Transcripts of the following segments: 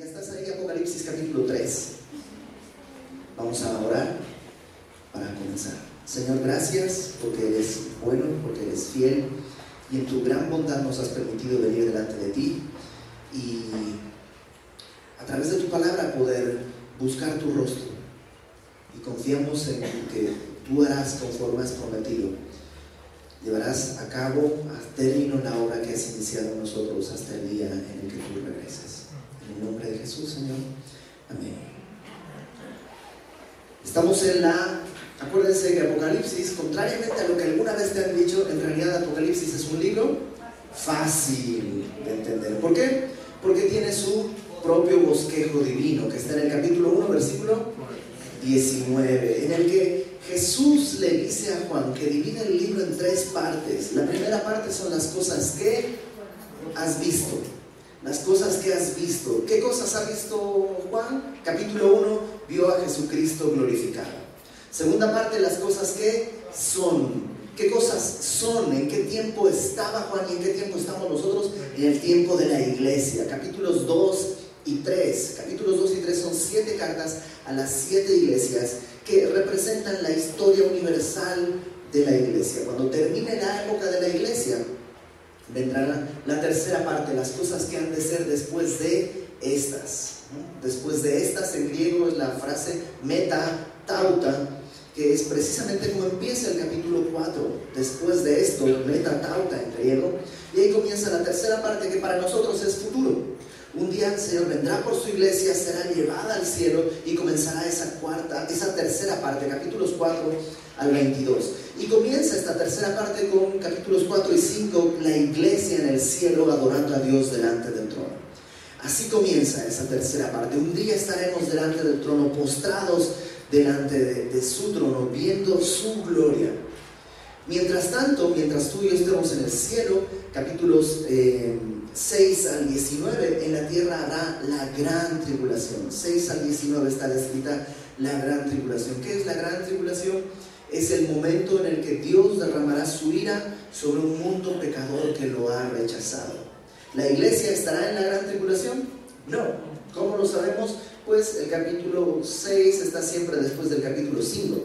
Ya estás ahí, Apocalipsis capítulo 3. Vamos a orar para comenzar. Señor, gracias porque eres bueno, porque eres fiel y en tu gran bondad nos has permitido venir delante de ti y a través de tu palabra poder buscar tu rostro. Y confiamos en que tú harás conforme has prometido. Llevarás a cabo, a término la obra que has iniciado nosotros hasta el día en el que tú regreses. En el nombre de Jesús, Señor. Amén. Estamos en la Acuérdense que Apocalipsis, contrariamente a lo que alguna vez te han dicho, en realidad Apocalipsis es un libro fácil de entender. ¿Por qué? Porque tiene su propio bosquejo divino, que está en el capítulo 1, versículo 19, en el que Jesús le dice a Juan que divide el libro en tres partes. La primera parte son las cosas que has visto. Las cosas que has visto. ¿Qué cosas ha visto Juan? Capítulo 1 vio a Jesucristo glorificado. Segunda parte, las cosas que son. ¿Qué cosas son? ¿En qué tiempo estaba Juan y en qué tiempo estamos nosotros? En el tiempo de la iglesia. Capítulos 2 y 3. Capítulos 2 y 3 son siete cartas a las siete iglesias que representan la historia universal de la iglesia. Cuando termine la época de la iglesia, vendrá la tercera parte, las cosas que han de ser después de estas. Después de estas, en griego es la frase meta tauta, que es precisamente como empieza el capítulo 4. Después de esto, meta tauta en griego, y ahí comienza la tercera parte que para nosotros es futuro. Un día el Señor vendrá por su iglesia, será llevada al cielo y comenzará esa cuarta, esa tercera parte, capítulos 4 al 22. Y comienza esta tercera parte con capítulos 4 y 5, la iglesia en el cielo adorando a Dios delante del trono. Así comienza esa tercera parte. Un día estaremos delante del trono postrados delante de, su trono, viendo su gloria. Mientras tanto, mientras tú y yo estemos en el cielo, capítulos 6 eh, al 19, en la tierra habrá la gran tribulación. 6 al 19 está descrita la gran tribulación. ¿Qué es la gran tribulación? Es el momento en el que Dios derramará su ira sobre un mundo pecador que lo ha rechazado. ¿La iglesia estará en la gran tribulación? No. ¿Cómo lo sabemos? pues el capítulo 6 está siempre después del capítulo 5.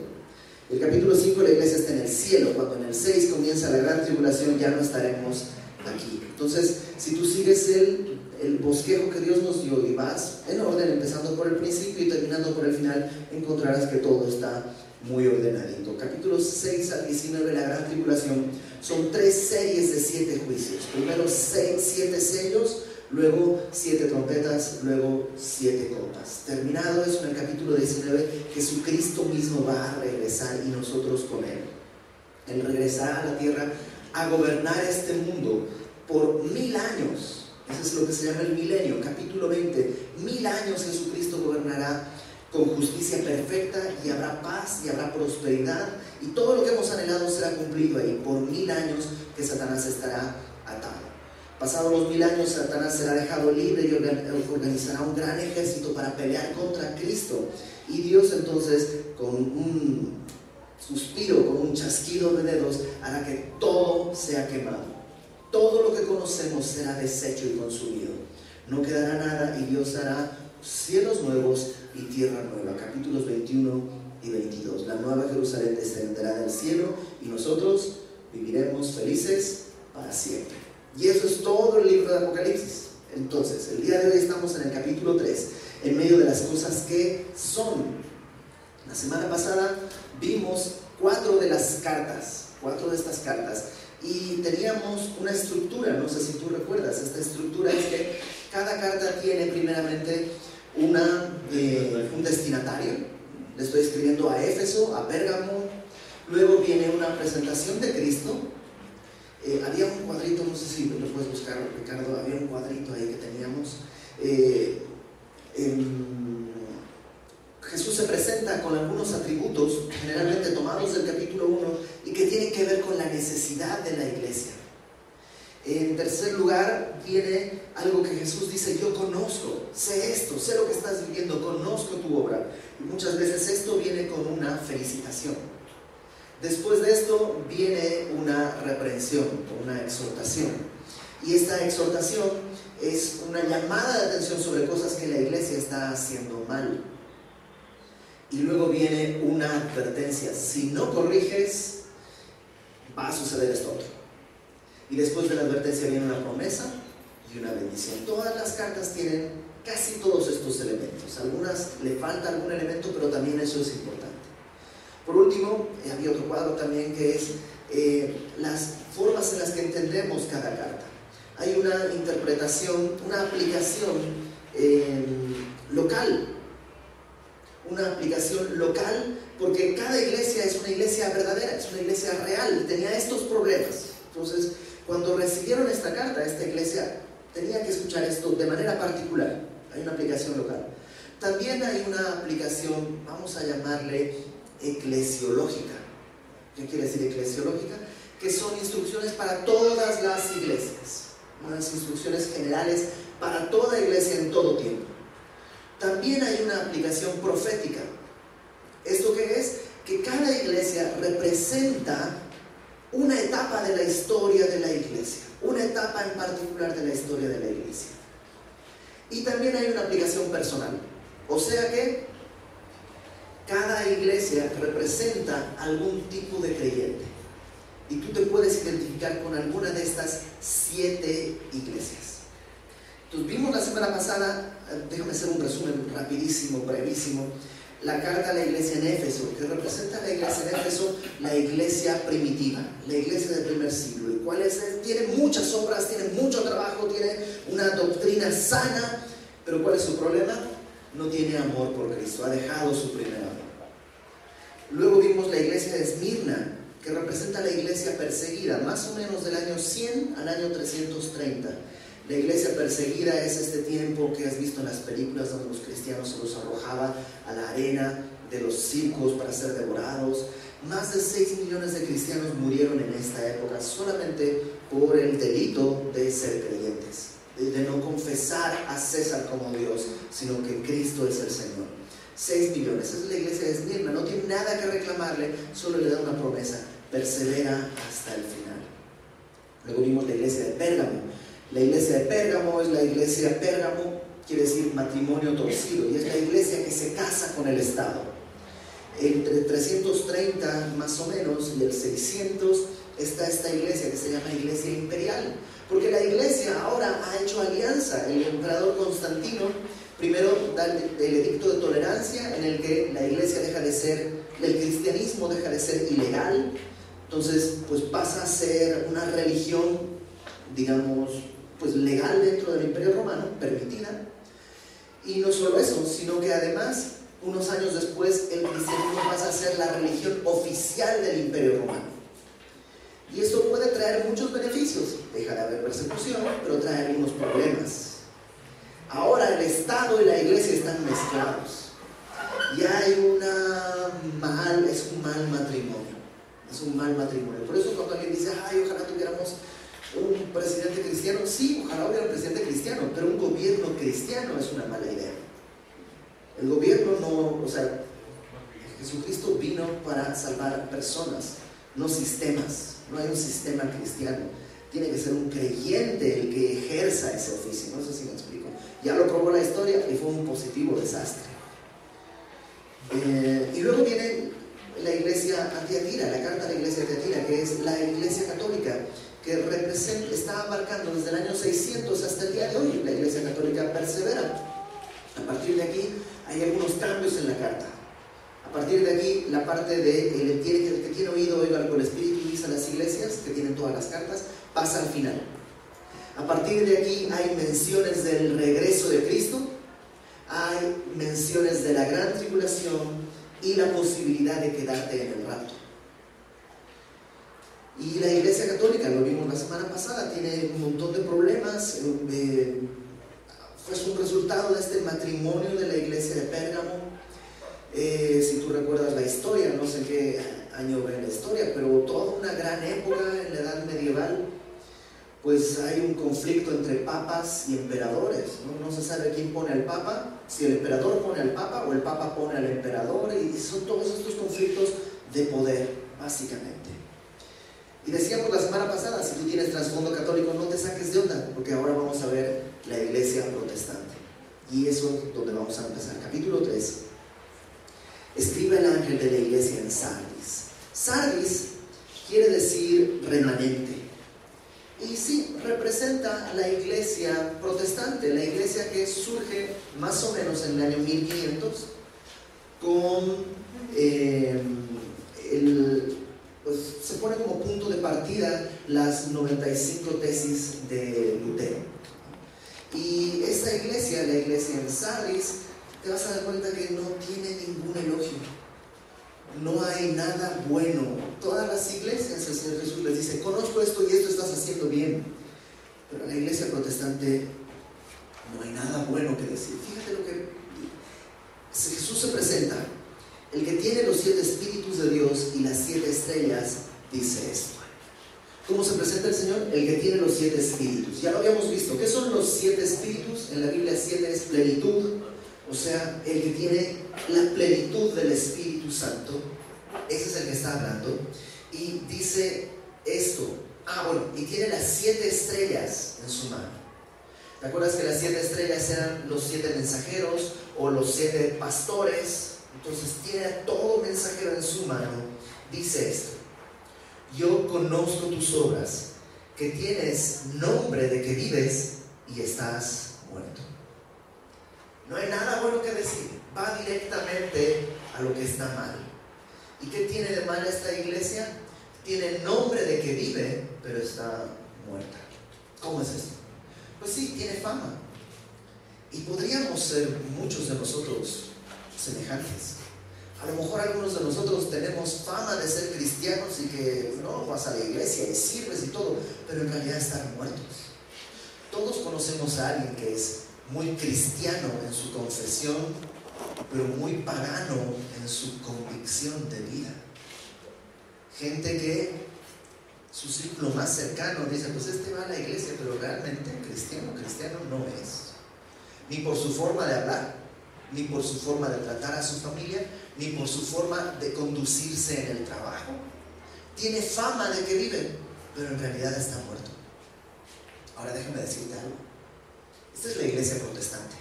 El capítulo 5 la iglesia está en el cielo, cuando en el 6 comienza la gran tribulación ya no estaremos aquí. Entonces, si tú sigues el, el bosquejo que Dios nos dio y vas en orden, empezando por el principio y terminando por el final, encontrarás que todo está muy ordenadito. Capítulos 6 al 19, la gran tribulación, son tres series de siete juicios. Primero seis, siete sellos, luego siete trompetas, luego siete copas. Terminado eso en el capítulo 19, Jesucristo mismo va a regresar y nosotros con Él. Él regresará a la tierra a gobernar este mundo por mil años. Eso es lo que se llama el milenio, capítulo 20. Mil años Jesucristo gobernará con justicia perfecta y habrá paz y habrá prosperidad y todo lo que hemos anhelado será cumplido ahí por mil años que Satanás estará atado. Pasados los mil años, Satanás será dejado libre y organizará un gran ejército para pelear contra Cristo. Y Dios entonces, con un suspiro, con un chasquido de dedos, hará que todo sea quemado. Lo que conocemos será deshecho y consumido. No quedará nada y Dios hará cielos nuevos y tierra nueva. Capítulos 21 y 22. La nueva Jerusalén descenderá del cielo y nosotros viviremos felices para siempre. Y eso es todo el libro de Apocalipsis. Entonces, el día de hoy estamos en el capítulo 3, en medio de las cosas que son. La semana pasada vimos cuatro de las cartas, cuatro de estas cartas, y teníamos una estructura, no sé si tú recuerdas, esta estructura es que cada carta tiene primeramente una, eh, un destinatario, le estoy escribiendo a Éfeso, a Pérgamo, luego viene una presentación de Cristo, eh, había un cuadrito, no sé si lo puedes buscar, Ricardo, había un cuadrito ahí que teníamos. Eh, Jesús se presenta con algunos atributos, generalmente tomados del capítulo 1, y que tienen que ver con la necesidad de la iglesia. En tercer lugar, tiene algo que Jesús dice, yo conozco, sé esto, sé lo que estás viviendo, conozco tu obra. Y muchas veces esto viene con una felicitación. Después de esto viene una reprensión, una exhortación. Y esta exhortación es una llamada de atención sobre cosas que la iglesia está haciendo mal. Y luego viene una advertencia, si no corriges, va a suceder esto otro. Y después de la advertencia viene una promesa y una bendición. Todas las cartas tienen casi todos estos elementos. Algunas le falta algún elemento, pero también eso es importante. Por último, eh, había otro cuadro también que es eh, las formas en las que entendemos cada carta. Hay una interpretación, una aplicación eh, local, una aplicación local, porque cada iglesia es una iglesia verdadera, es una iglesia real, tenía estos problemas. Entonces, cuando recibieron esta carta, esta iglesia tenía que escuchar esto de manera particular. Hay una aplicación local. También hay una aplicación, vamos a llamarle eclesiológica. ¿Qué quiere decir eclesiológica? Que son instrucciones para todas las iglesias. Unas instrucciones generales para toda iglesia en todo tiempo. También hay una aplicación profética. ¿Esto qué es? Que cada iglesia representa una etapa de la historia de la iglesia, una etapa en particular de la historia de la iglesia. Y también hay una aplicación personal. O sea que cada iglesia representa algún tipo de creyente. Y tú te puedes identificar con alguna de estas siete iglesias. Vimos la semana pasada, eh, déjame hacer un resumen rapidísimo, brevísimo, la carta a la iglesia en Éfeso, que representa la iglesia en Éfeso, la iglesia primitiva, la iglesia del primer siglo, y cuál es, tiene muchas obras, tiene mucho trabajo, tiene una doctrina sana, pero ¿cuál es su problema? No tiene amor por Cristo, ha dejado su primer amor. Luego vimos la iglesia de Esmirna, que representa la iglesia perseguida, más o menos del año 100 al año 330 la iglesia perseguida es este tiempo que has visto en las películas donde los cristianos se los arrojaba a la arena de los circos para ser devorados. Más de 6 millones de cristianos murieron en esta época solamente por el delito de ser creyentes, de, no confesar a César como Dios, sino que Cristo es el Señor. 6 millones. Esa es la iglesia de Esmirna. No tiene nada que reclamarle, solo le da una promesa. Persevera hasta el final. Luego vimos la iglesia de Pérgamo la iglesia de Pérgamo es la iglesia Pérgamo, quiere decir matrimonio torcido, y es la iglesia que se casa con el Estado. Entre 330 más o menos y el 600 está esta iglesia que se llama iglesia imperial, porque la iglesia ahora ha hecho alianza. El emperador Constantino primero da el, edicto de tolerancia en el que la iglesia deja de ser, el cristianismo deja de ser ilegal, entonces pues pasa a ser una religión, digamos, pues legal dentro del Imperio Romano, permitida. Y no solo eso, sino que además, unos años después, el cristianismo pasa a ser la religión oficial del Imperio Romano. Y esto puede traer muchos beneficios. Deja de haber persecución, pero trae algunos problemas. Ahora el Estado y la Iglesia están mezclados. Y hay una mal, es un mal matrimonio. Es un mal matrimonio. Por eso cuando alguien dice, ay, ojalá tuviéramos un presidente cristiano, sí, ojalá hubiera un presidente cristiano, pero un gobierno cristiano es una mala idea. El gobierno no, o sea, Jesucristo vino para salvar personas, no sistemas. No hay un sistema cristiano. Tiene que ser un creyente el que ejerza ese oficio. No sé si me explico. Ya lo probó la historia y fue un positivo desastre. Eh, y luego viene la iglesia Antiatira, la carta de la iglesia Antiatira, que es la iglesia católica que representa, está abarcando desde el año 600 hasta el día de hoy. La Iglesia Católica persevera. A partir de aquí hay algunos cambios en la carta. A partir de aquí, la parte de el, que tiene oído oiga con el Espíritu dice a las iglesias, que tienen todas las cartas, pasa al final. A partir de aquí hay menciones del regreso de Cristo, hay menciones de la gran tribulación y la posibilidad de quedarte en el rapto. Y la Iglesia Católica, lo vimos la semana pasada, tiene un montón de problemas. Eh, un resultado de este matrimonio de la Iglesia de Pérgamo. Eh, si tú recuerdas la historia, no sé qué año ve la historia, pero toda una gran época en la edad medieval, pues hay un conflicto entre papas y emperadores. No, no se sabe quién pone al papa, si el emperador pone al papa o el papa pone al emperador, y son todos estos conflictos de poder, básicamente. Y decíamos la semana pasada, si tú tienes trasfondo católico, no te saques de onda, porque ahora vamos a ver Y eso es donde vamos a empezar. Capítulo 3. Escribe el ángel de la iglesia en Sardis. Sardis quiere decir remanente. Y sí, representa a la iglesia protestante, la iglesia que surge más o menos en el año 1500 con eh, el, pues, se pone como punto de partida las 95 tesis de Lutero. Y esta iglesia, la iglesia en Sardis, te vas a dar cuenta que no tiene ningún elogio. No hay nada bueno. Todas las iglesias, el Señor Jesús les dice, conozco esto y esto estás haciendo bien. Pero en la iglesia protestante no hay nada bueno que decir. Fíjate lo que Jesús se presenta el que tiene los siete espíritus de Dios y las siete estrellas dice esto. ¿Cómo se presenta el Señor? El que tiene los siete espíritus. Ya lo habíamos visto. ¿Qué son los siete espíritus? En la Biblia siete es plenitud. O sea, el que tiene la plenitud del Espíritu Santo. Ese es el que está hablando. Y dice esto. Ah, bueno, y tiene las siete estrellas en su mano. ¿Te acuerdas que las siete estrellas eran los siete mensajeros o los siete pastores? Entonces tiene a todo mensajero en su mano. Dice esto. Yo conozco tus obras, que tienes nombre de que vives y estás muerto. No hay nada bueno que decir. Va directamente a lo que está mal. ¿Y qué tiene de mal esta iglesia? Tiene nombre de que vive, pero está muerta. ¿Cómo es esto? Pues sí, tiene fama. Y podríamos ser muchos de nosotros semejantes. A lo mejor algunos de nosotros tenemos fama de ser cristianos y que no vas a la iglesia y sirves y todo, pero en realidad están muertos. Todos conocemos a alguien que es muy cristiano en su confesión, pero muy pagano en su convicción de vida. Gente que su círculo más cercano dice, pues este va a la iglesia, pero realmente cristiano, cristiano no es. Ni por su forma de hablar, ni por su forma de tratar a su familia, ni por su forma de conducirse en el trabajo. Tiene fama de que vive, pero en realidad está muerto. Ahora déjame decirte algo. Esta es la iglesia protestante.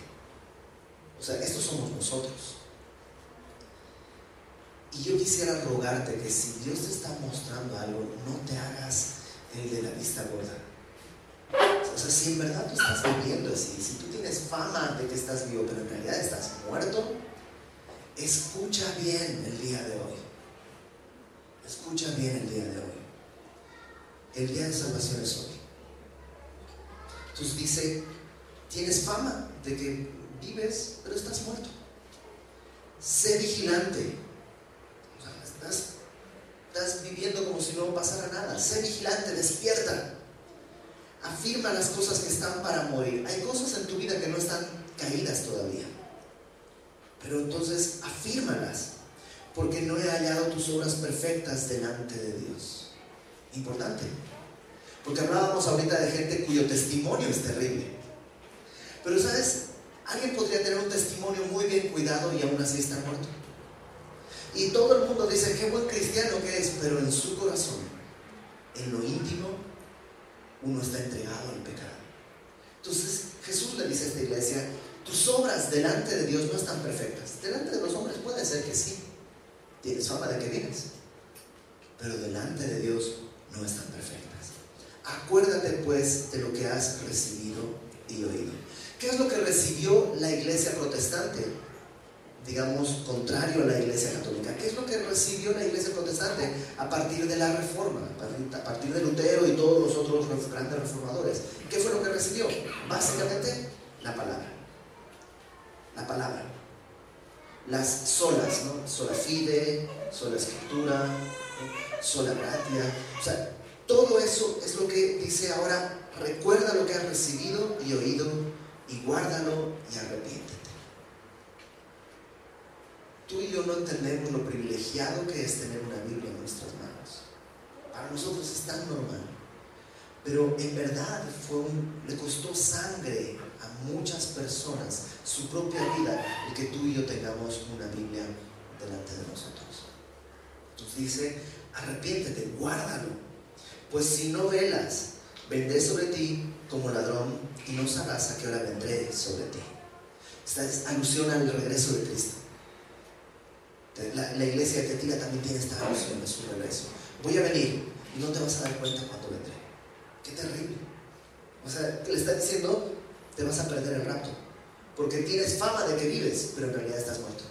O sea, estos somos nosotros. Y yo quisiera rogarte que si Dios te está mostrando algo, no te hagas el de la vista gorda. O sea, si en verdad tú estás viviendo así, si tú tienes fama de que estás vivo, pero en realidad estás muerto, escucha bien el día de hoy. Escucha bien el día de hoy. El día de salvación es hoy. Entonces dice, tienes fama de que vives, pero estás muerto. Sé vigilante. estás, estás viviendo como si no pasara nada. Sé vigilante, despierta afirma las cosas que están para morir. Hay cosas en tu vida que no están caídas todavía. Pero entonces afírmalas, porque no he hallado tus obras perfectas delante de Dios. Importante. Porque hablábamos ahorita de gente cuyo testimonio es terrible. Pero sabes, alguien podría tener un testimonio muy bien cuidado y aún así estar muerto. Y todo el mundo dice, qué buen cristiano que es, pero en su corazón, en lo íntimo, uno está entregado al pecado. Entonces Jesús le dice a esta iglesia, tus obras delante de Dios no están perfectas. Delante de los hombres puede ser que sí, tienes fama de que vienes, pero delante de Dios no están perfectas. Acuérdate pues de lo que has recibido y oído. ¿Qué es lo que recibió la iglesia protestante? Digamos, contrario a la Iglesia Católica. ¿Qué es lo que recibió la Iglesia Protestante a partir de la Reforma, a partir de Lutero y todos los otros grandes reformadores? ¿Qué fue lo que recibió? Básicamente, la palabra. La palabra. Las solas, ¿no? Sola fide, sola escritura, sola gratia. O sea, todo eso es lo que dice ahora, recuerda lo que has recibido y oído y guárdalo y arrepiente. Tú y yo no entendemos lo privilegiado que es tener una Biblia en nuestras manos. Para nosotros es tan normal. Pero en verdad fue le costó sangre a muchas personas su propia vida el que tú y yo tengamos una Biblia delante de nosotros. Entonces dice, arrepiéntete, guárdalo. Pues si no velas, vendré sobre ti como ladrón y no sabrás a qué hora vendré sobre ti. Esta es alusión al regreso de Cristo. La, la iglesia de Tetira también tiene esta alusión a su regreso. Voy a venir y no te vas a dar cuenta cuando vendré. Qué terrible. O sea, le está diciendo, te vas a perder el rapto. Porque tienes fama de que vives, pero en realidad estás muerto.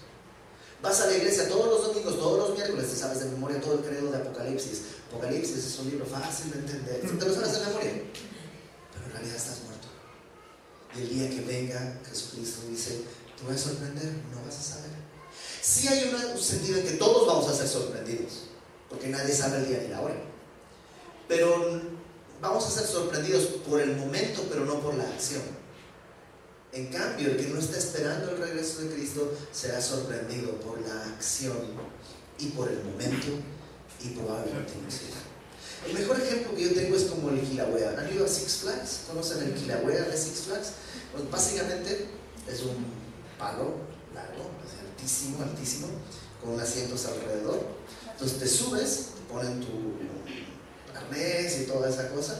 Vas a la iglesia todos los domingos, todos los miércoles, te sabes de memoria todo el credo de Apocalipsis. Apocalipsis es un libro fácil de entender. Te lo sabes de memoria, pero en realidad estás muerto. Y el día que venga Jesucristo dice, te voy a sorprender, no vas a saber. Sí hay un sentido en que todos vamos a ser sorprendidos, porque nadie sabe el día ni la hora. Pero vamos a ser sorprendidos por el momento, pero no por la acción. En cambio, el que no está esperando el regreso de Cristo será sorprendido por la acción y por el momento y probablemente no El mejor ejemplo que yo tengo es como el Kilauea. ¿Han ido a Six Flags? ¿Conocen el Kilauea de Six Flags? Pues básicamente es un palo largo, altísimo, altísimo, con asientos alrededor. Entonces te subes, ponen tu arnés y toda esa cosa,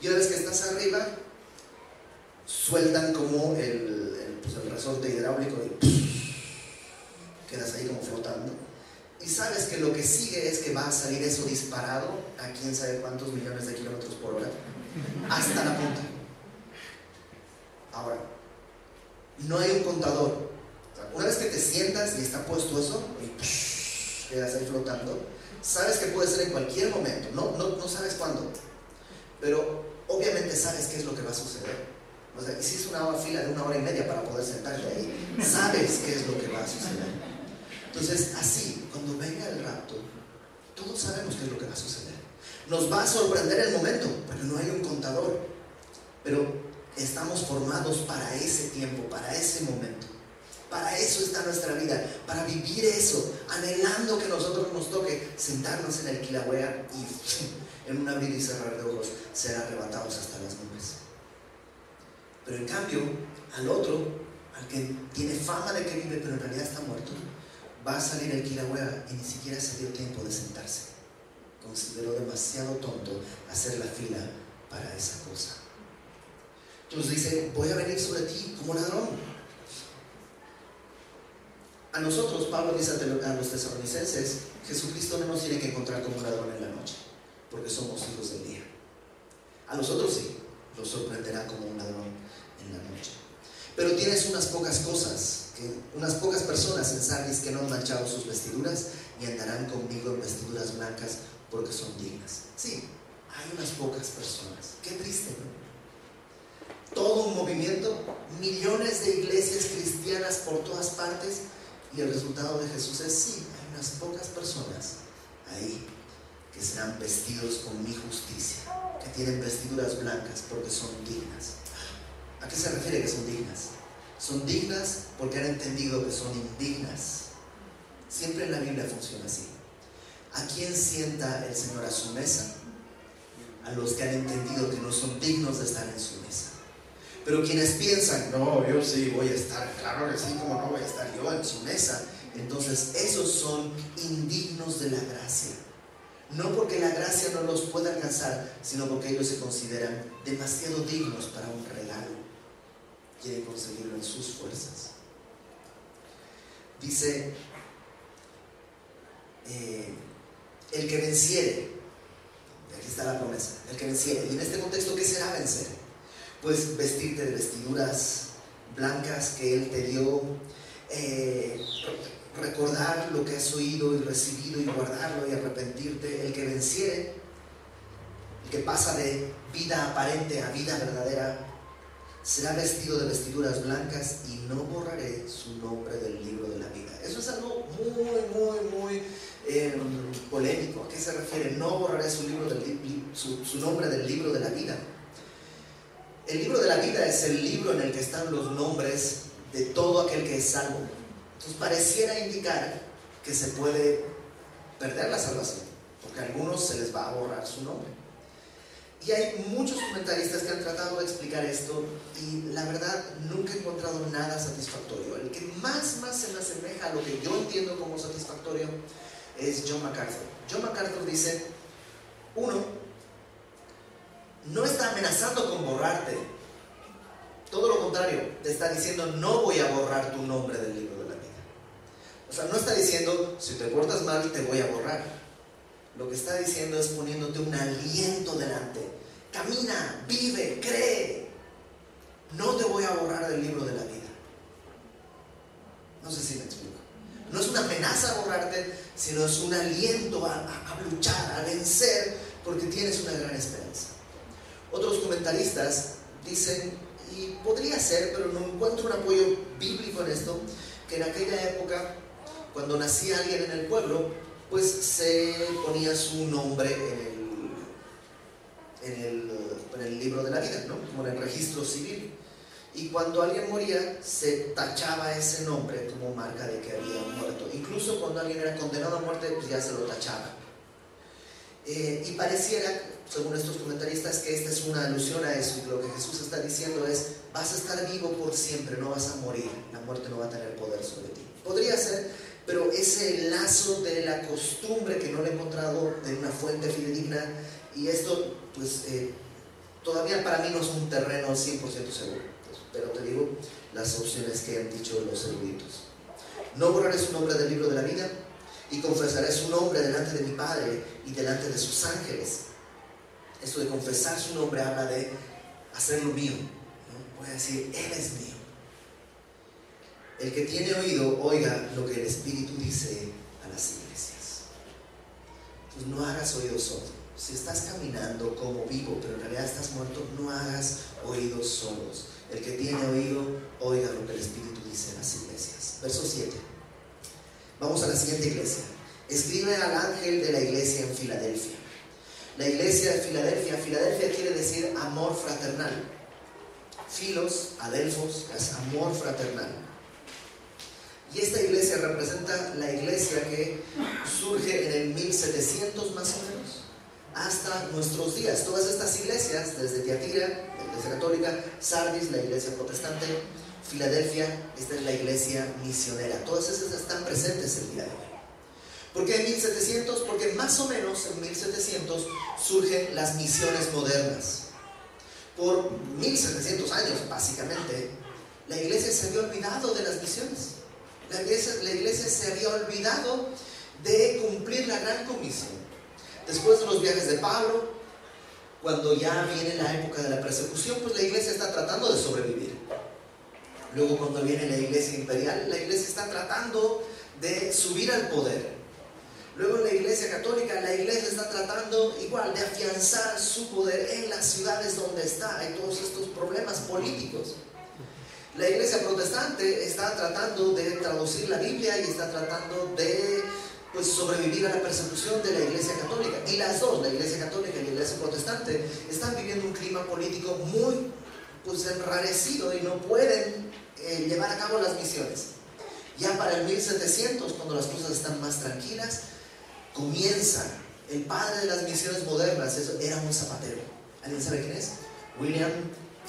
y una vez que estás arriba, sueltan como el, pues el resorte hidráulico y quedas ahí como flotando. Y sabes que lo que sigue es que va a salir eso disparado a quién sabe cuántos millones de kilómetros por hora hasta la punta. Ahora, no hay un contador. Una vez que te sientas y está puesto eso, y quedas ahí flotando, sabes que puede ser en cualquier momento, no, no, no sabes cuándo, pero obviamente sabes qué es lo que va a suceder. O sea, hiciste una fila de una hora y media para poder sentarte ahí. Sabes qué es lo que va a suceder. Entonces, así, cuando venga el rapto, todos sabemos qué es lo que va a suceder. Nos va a sorprender el momento, porque no hay un contador. Pero estamos formados para ese tiempo, para ese momento. Para eso está nuestra vida, para vivir eso, anhelando que nosotros nos toque sentarnos en el Kilauea y en un abrir y cerrar de ojos ser arrebatados hasta las nubes. Pero en cambio, al otro, al que tiene fama de que vive pero en realidad está muerto, va a salir el Kilauea y ni siquiera se dio tiempo de sentarse. Consideró demasiado tonto hacer la fila para esa cosa. Entonces dice, voy a venir sobre ti como ladrón. A nosotros, Pablo dice a los tesalonicenses, Jesucristo no nos tiene que encontrar como ladrón en la noche, porque somos hijos del día. A nosotros sí, los sorprenderá como un ladrón en la noche. Pero tienes unas pocas cosas, unas pocas personas en Sardis que no han manchado sus vestiduras y andarán conmigo en vestiduras blancas porque son dignas. Sí, hay unas pocas personas. Qué triste, ¿no? Todo un movimiento, millones de iglesias cristianas por todas partes y el resultado de Jesús es sí, hay unas pocas personas ahí que serán vestidos con mi justicia, que tienen vestiduras blancas porque son dignas. ¿A qué se refiere que son dignas? Son dignas porque han entendido que son indignas. Siempre en la Biblia funciona así. ¿A quién sienta el Señor a su mesa? A los que han entendido que no son dignos de estar en su mesa. Pero quienes piensan, no, yo sí voy a estar, claro que sí, como no voy a estar yo en su mesa, entonces esos son indignos de la gracia. No porque la gracia no los pueda alcanzar, sino porque ellos se consideran demasiado dignos para un regalo quiere conseguirlo en sus fuerzas. Dice, eh, el que venciere, aquí está la promesa, el que venciere, y en este contexto, ¿qué será vencer? Pues vestirte de vestiduras blancas que Él te dio, eh, recordar lo que has oído y recibido y guardarlo y arrepentirte, el que venciere, el que pasa de vida aparente a vida verdadera, será vestido de vestiduras blancas y no borraré su nombre del libro de la vida. Eso es algo muy, muy, muy em, polémico. ¿A qué se refiere? No borraré su, nombre del libro de la vida. El libro de la vida es el libro en el que están los nombres de todo aquel que es salvo. Entonces pareciera indicar que se puede perder la salvación, porque a algunos se les va a borrar su nombre. Y hay muchos comentaristas que han tratado de explicar esto y la verdad nunca he encontrado nada satisfactorio. El que más, más se me asemeja a lo que yo entiendo como satisfactorio es John MacArthur. John MacArthur dice, uno, no está amenazando con borrarte Todo lo contrario, te está diciendo, no voy a borrar tu nombre del libro de la vida. O sea, no está diciendo, si te portas mal, te voy a borrar. Lo que está diciendo es poniéndote un aliento delante. Camina, vive, cree. No te voy a borrar del libro de la vida. No sé si me explico. No es una amenaza a borrarte, sino es un aliento a, a luchar, a vencer, porque tienes una gran esperanza. Otros comentaristas dicen, y podría ser, pero no encuentro un apoyo bíblico en esto, que en aquella época, cuando nacía alguien en el pueblo, pues se ponía su nombre en el, en el, libro de la vida, ¿no? como en el registro civil. Y cuando alguien moría, se tachaba ese nombre como marca de que había muerto. Incluso cuando alguien era condenado a muerte, pues ya se lo tachaba. Eh, y pareciera, según estos comentaristas, que esta es una alusión a eso. Y lo que Jesús está diciendo es, vas a estar vivo por siempre, no vas a morir. La muerte no va a tener poder sobre ti. Podría ser, pero ese lazo de la costumbre que no lo he encontrado en una fuente fidedigna, y esto, pues, eh, todavía para mí no es un terreno 100% seguro pero te digo las opciones que han dicho los eruditos. No borraré su nombre del libro de la vida y confesaré su nombre delante de mi Padre y delante de sus ángeles. Esto de confesar su nombre habla de hacerlo mío. Voy a decir, Él es mío. El que tiene oído, oiga lo que el Espíritu dice a las iglesias. Entonces no hagas oído sordo. Si estás caminando como vivo, pero en realidad estás muerto, no hagas oídos sordos. El que tiene oído, oiga lo que el Espíritu dice en las iglesias. Verso 7. Vamos a la siguiente iglesia. Escribe al ángel de la iglesia en Filadelfia. La iglesia de Filadelfia, Filadelfia quiere decir amor fraternal. Filos, adelfos, es amor fraternal. Y esta iglesia representa la iglesia que surge en el 1700 más o menos hasta nuestros días. Todas estas iglesias, desde Tiatira, iglesia católica, Sardis, la iglesia protestante, Filadelfia, esta es la iglesia misionera. Todas esas están presentes el día de hoy. ¿Por qué en 1700? Porque más o menos en 1700 surgen las misiones modernas. Por 1700 años, básicamente, la iglesia se había olvidado de las misiones. La iglesia, la iglesia se había olvidado de cumplir la gran comisión. Después de los viajes de Pablo, cuando ya viene la época de la persecución, pues la iglesia está tratando de sobrevivir. Luego cuando viene la iglesia imperial, la iglesia está tratando de subir al poder. Luego la iglesia católica, la iglesia está tratando igual de afianzar su poder en las ciudades donde está. Hay todos estos problemas políticos. La iglesia protestante está tratando de traducir la Biblia y está tratando de pues sobrevivir a la persecución de la Iglesia Católica. Y las dos, la Iglesia Católica y la Iglesia Protestante, están viviendo un clima político muy pues enrarecido y no pueden eh, llevar a cabo las misiones. Ya para el 1700, cuando las cosas están más tranquilas, comienza el padre de las misiones modernas, eso era un zapatero. ¿Alguien sabe quién es? William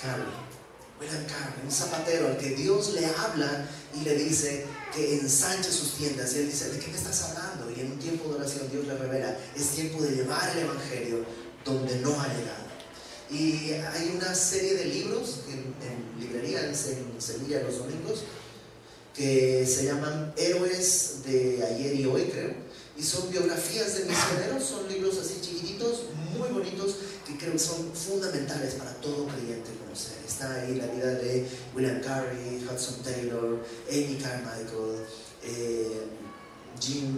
Carey. William Carey, un zapatero al que Dios le habla y le dice, que ensanche sus tiendas. Y él dice, ¿de qué me estás hablando? Y en un tiempo de oración Dios le revela, es tiempo de llevar el Evangelio donde no ha llegado. Y hay una serie de libros en, librerías en Sevilla los domingos que se llaman Héroes de ayer y hoy, creo. Y son biografías de misioneros, son libros así chiquititos, muy bonitos, que creo que son fundamentales para todo creyente conocer. Está ahí la vida de William Carey, Hudson Taylor, Amy Carmichael, eh, Jim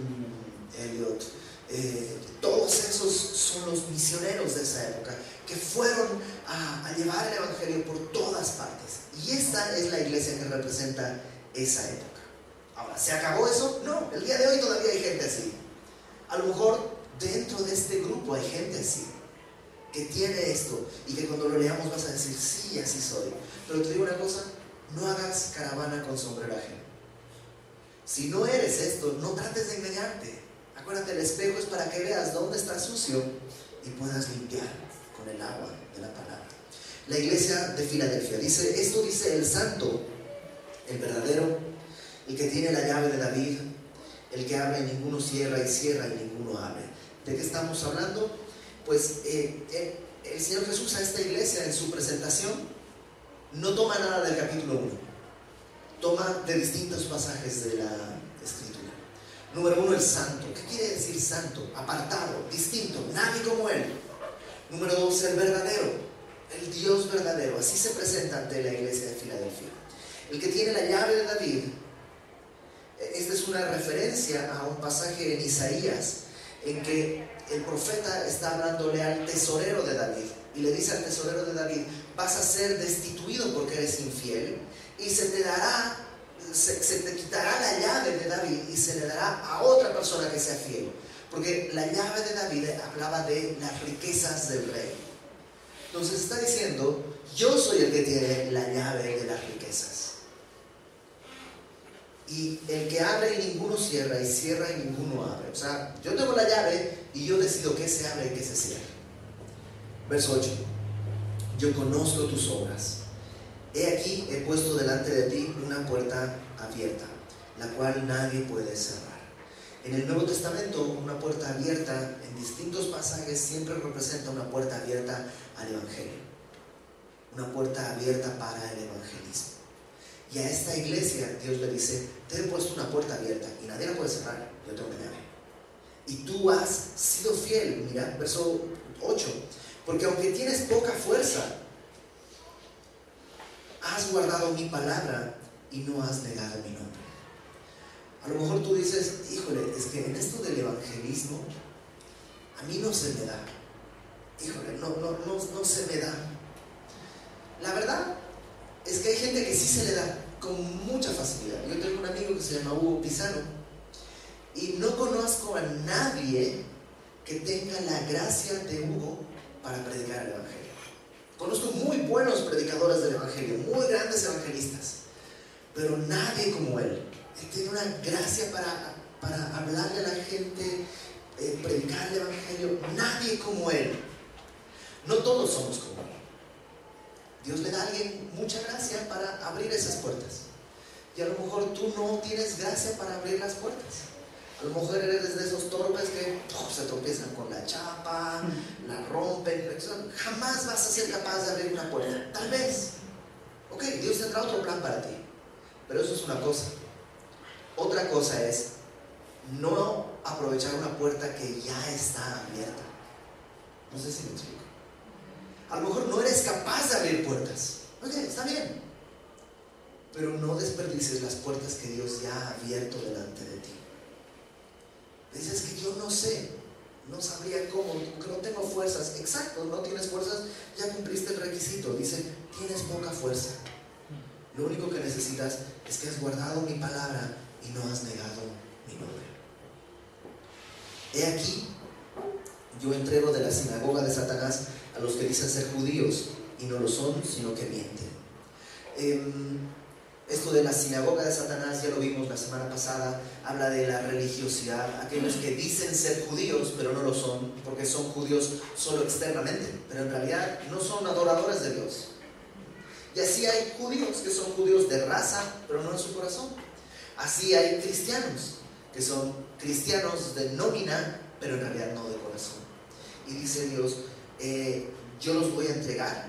Elliot. Eh, todos esos son los misioneros de esa época que fueron a, llevar el Evangelio por todas partes. Y esta es la iglesia que representa esa época. Ahora, ¿se acabó eso? No, el día de hoy todavía hay gente así. A lo mejor dentro de este grupo hay gente así que tiene esto y que cuando lo leamos vas a decir, sí, así soy. Pero te digo una cosa, no hagas caravana con sombreraje. Si no eres esto, no trates de engañarte. Acuérdate, el espejo es para que veas dónde está sucio y puedas limpiar el agua de la palabra. La iglesia de Filadelfia dice, esto dice el santo, el verdadero, el que tiene la llave de David, el que abre y ninguno cierra y cierra y ninguno abre. ¿De qué estamos hablando? pues eh, eh, el Señor Jesús a esta iglesia en su presentación no toma nada del capítulo 1, toma de distintos pasajes de la escritura. Número uno, el santo. ¿Qué quiere decir santo? Apartado, distinto, nadie como él. Número dos, el verdadero, el Dios verdadero. Así se presenta ante la iglesia de Filadelfia. El que tiene la llave de David. Esta es una referencia a un pasaje en Isaías en que el profeta está hablándole al tesorero de David y le dice al tesorero de David, vas a ser destituido porque eres infiel y se te dará, se, te quitará la llave de David y se le dará a otra persona que sea fiel. Porque la llave de David hablaba de las riquezas del rey. Entonces está diciendo, yo soy el que tiene la llave de las riquezas. Y el que abre y ninguno cierra, y cierra y ninguno abre. O sea, yo tengo la llave y yo decido qué se abre y qué se cierra. Verso 8. Yo conozco tus obras. He aquí, he puesto delante de ti una puerta abierta, la cual nadie puede cerrar. En el Nuevo Testamento, una puerta abierta en distintos pasajes siempre representa una puerta abierta al Evangelio. Una puerta abierta para el evangelismo. Y a esta iglesia Dios le dice, te he puesto una puerta abierta y nadie la puede cerrar, yo tengo llave. Y tú has sido fiel, mira, verso 8, porque aunque tienes poca fuerza, has guardado mi palabra y no has negado mi nombre. A lo mejor tú dices, híjole, es que en esto del evangelismo, a mí no se me da. Híjole, no, no, no, no se me da. La verdad es que hay gente que sí se le da con mucha facilidad. Yo tengo un amigo que se llama Hugo Pizano y no conozco a nadie que tenga la gracia de Hugo para predicar el Evangelio. Conozco muy buenos predicadores del Evangelio, muy grandes evangelistas, pero nadie como él. Él tiene una gracia para, para hablarle a la gente, eh, predicar el Evangelio. Nadie como él. No todos somos como él. Dios le da a alguien mucha gracia para abrir esas puertas. Y a lo mejor tú no tienes gracia para abrir las puertas. A lo mejor eres de esos torpes que se tropiezan con la chapa, la rompen. Jamás vas a ser capaz de abrir una puerta. Tal vez. Ok, Dios tendrá otro plan para ti. Pero eso es una cosa. Otra cosa es no aprovechar una puerta que ya está abierta. No sé si me explico. A lo mejor no eres capaz de abrir puertas. Oye, está bien. Pero no desperdices las puertas que Dios ya ha abierto delante de ti. Dices que yo no sé, no sabría cómo, que no tengo fuerzas. Exacto, no tienes fuerzas, ya cumpliste el requisito. Dice, tienes poca fuerza. Lo único que necesitas es que has guardado mi palabra y no has negado mi nombre. He aquí, yo entrego de la sinagoga de Satanás a los que dicen ser judíos y no lo son, sino que mienten. Em, esto de la sinagoga de Satanás, ya lo vimos la semana pasada, habla de la religiosidad, aquellos que dicen ser judíos, pero no lo son, porque son judíos solo externamente, pero en realidad no son adoradores de Dios. Y así hay judíos que son judíos de raza, pero no en su corazón. Así hay cristianos, que son cristianos de nómina, pero en realidad no de corazón. Y dice Dios, eh, yo los voy a entregar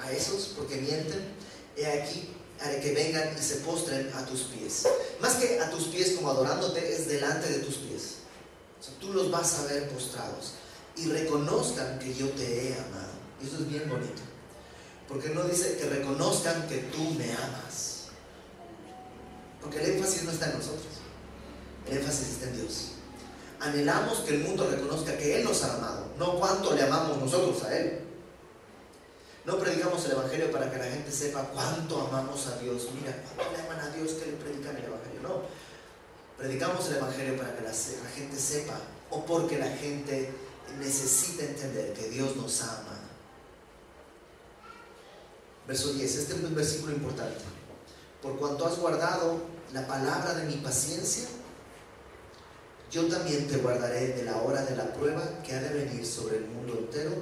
a esos porque mienten, he aquí, haré que vengan y se postren a tus pies. Más que a tus pies como adorándote, es delante de tus pies. tú los vas a ver postrados y reconozcan que yo te he amado. Y eso es bien bonito. Porque no dice que reconozcan que tú me amas. No está en nosotros. El énfasis está en Dios. Anhelamos que el mundo reconozca que Él nos ha amado, no cuánto le amamos nosotros a Él. No predicamos el Evangelio para que la gente sepa cuánto amamos a Dios. Mira, cuánto le aman a Dios que le predican el Evangelio. No. Predicamos el Evangelio para que la, la gente sepa o porque la gente necesita entender que Dios nos ama. Verso 10, este es un versículo importante. Por cuanto has guardado la palabra de mi paciencia, yo también te guardaré de la hora de la prueba que ha de venir sobre el mundo entero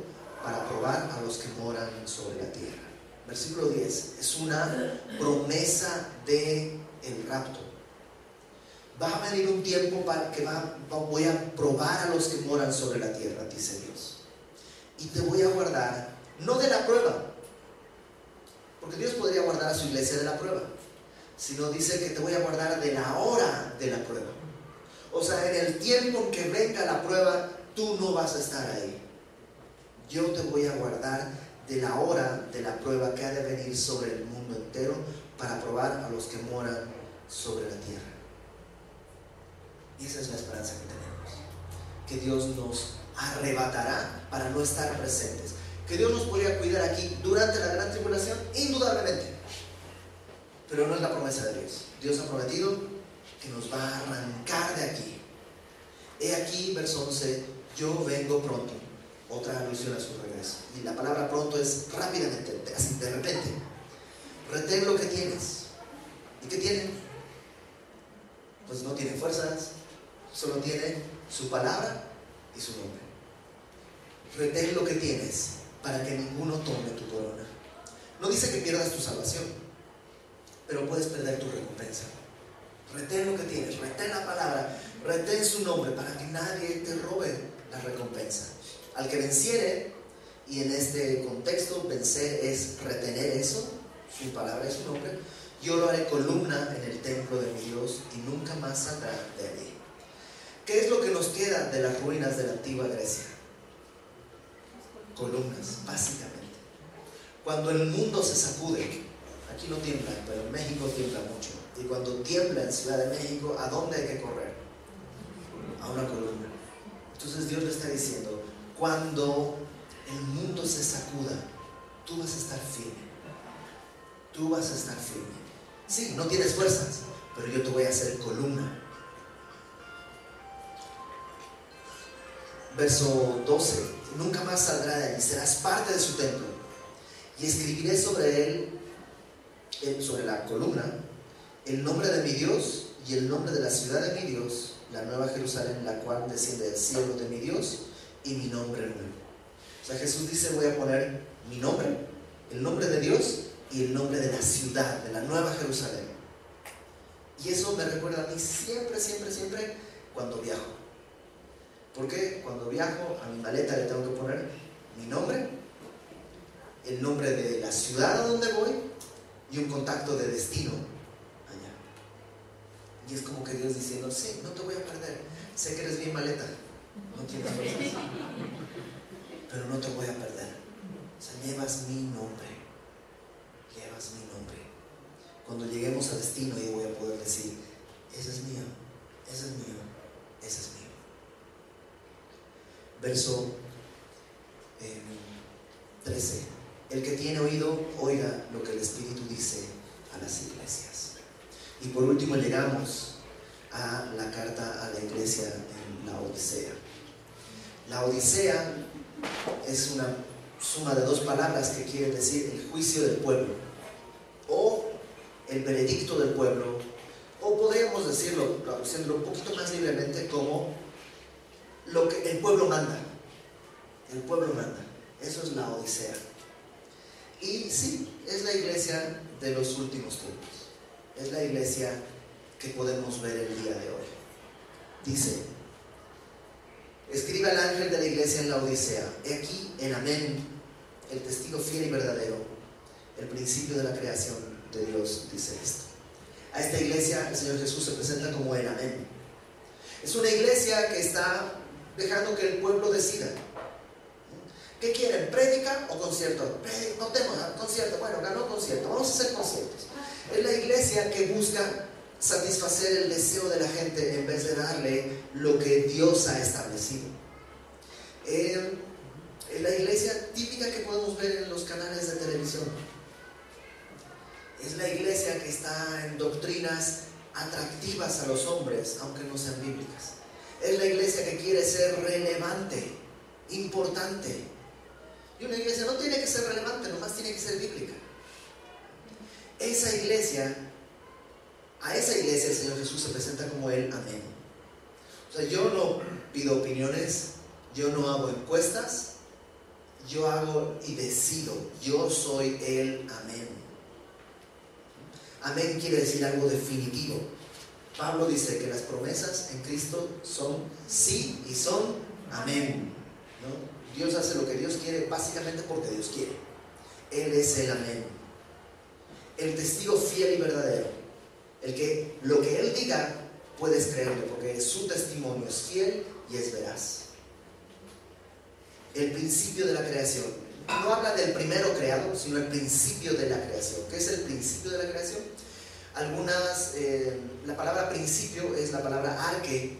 para probar a los que moran sobre la tierra. Versículo 10 es una promesa de el rapto. Va a venir un tiempo para que va, voy a probar a los que moran sobre la tierra, dice Dios. Y te voy a guardar, no de la prueba, Porque Dios podría guardar a su iglesia de la prueba. Sino dice que te voy a guardar de la hora de la prueba. O sea, en el tiempo en que venga la prueba, tú no vas a estar ahí. Yo te voy a guardar de la hora de la prueba que ha de venir sobre el mundo entero para probar a los que moran sobre la tierra. Y esa es la esperanza que tenemos. Que Dios nos arrebatará para no estar presentes. Que Dios nos podría cuidar aquí durante la gran tribulación, indudablemente. Pero no es la promesa de Dios. Dios ha prometido que nos va a arrancar de aquí. He aquí, verso 11, yo vengo pronto. Otra alusión a su regreso. Y la palabra pronto es rápidamente, así de repente. Retén lo que tienes. ¿Y qué tienen? Pues no tienen fuerzas, solo tienen su palabra y su nombre. Retén lo que tienes para que ninguno tome tu corona. No dice que pierdas tu salvación, pero puedes perder tu recompensa. Retén lo que tienes, retén la palabra, retén su nombre para que nadie te robe la recompensa. Al que venciere, y en este contexto vencer es retener eso, su palabra y su nombre, yo lo haré columna en el templo de mi Dios y nunca más saldrá de allí. ¿Qué es lo que nos queda de las ruinas de la antigua Grecia? Columnas, básicamente. Cuando el mundo se sacude, aquí no tiembla, pero en México tiembla mucho. Y cuando tiembla en Ciudad de México, ¿a dónde hay que correr? A una columna. Entonces Dios le está diciendo, cuando el mundo se sacuda, tú vas a estar firme. Tú vas a estar firme. Sí, no tienes fuerzas, pero yo te voy a hacer columna. Verso 12. Nunca más saldrá de allí, serás parte de su templo. Y escribiré sobre él, sobre la columna, el nombre de mi Dios y el nombre de la ciudad de mi Dios, la nueva Jerusalén, la cual desciende del cielo de mi Dios, y mi nombre nuevo. O sea, Jesús dice, voy a poner mi nombre, el nombre de Dios y el nombre de la ciudad, de la nueva Jerusalén. Y eso me recuerda a mí siempre, siempre, siempre cuando viajo. Porque cuando viajo a mi maleta le tengo que poner mi nombre, el nombre de la ciudad a donde voy y un contacto de destino allá. Y es como que Dios diciendo, sí, no te voy a perder. Sé que eres bien maleta, no tienes fuerzas, pero no te voy a perder. O sea, llevas mi nombre, llevas mi nombre. Cuando lleguemos a destino yo voy a poder decir, ese es mío, ese es mío, ese es mío verso 13. Eh, el que tiene oído, oiga lo que el Espíritu dice a las iglesias. Y por último llegamos a la carta a la iglesia en la Odisea. La Odisea es una suma de dos palabras que quieren decir el juicio del pueblo o el veredicto del pueblo o podríamos decirlo, traduciéndolo un poquito más libremente como lo que el pueblo manda. El pueblo manda. Eso es la Odisea. Y sí, es la iglesia de los últimos tiempos. Es la iglesia que podemos ver el día de hoy. Dice, escribe al ángel de la iglesia en la Odisea, he aquí en Amén, el testigo fiel y verdadero, el principio de la creación de Dios, dice esto. A esta iglesia el Señor Jesús se presenta como en Amén. Es una iglesia que está dejando que el pueblo decida. ¿Qué quieren? ¿Prédica o concierto? No tenemos concierto. Bueno, ganó concierto. Vamos a hacer conciertos. Es la iglesia que busca satisfacer el deseo de la gente en vez de darle lo que Dios ha establecido. Eh, es la iglesia típica que podemos ver en los canales de televisión. Es la iglesia que está en doctrinas atractivas a los hombres, aunque no sean bíblicas. Es la iglesia que quiere ser relevante, importante. Y una iglesia no tiene que ser relevante, nomás tiene que ser. Esa iglesia, a esa iglesia el Señor Jesús se presenta como el amén. O sea, yo no pido opiniones, yo no hago encuestas, yo hago y decido, yo soy el amén. Amén quiere decir algo definitivo. Pablo dice que las promesas en Cristo son sí y son amén. Dios hace lo que Dios quiere básicamente porque Dios quiere. Él es el amén. El testigo fiel y verdadero. El que lo que Él diga puedes creerlo, porque su testimonio es fiel y es veraz. El principio de la creación. No habla del primero creado, sino el principio de la creación. ¿Qué es el principio de la creación? Algunas, eh, la palabra principio es la palabra arque,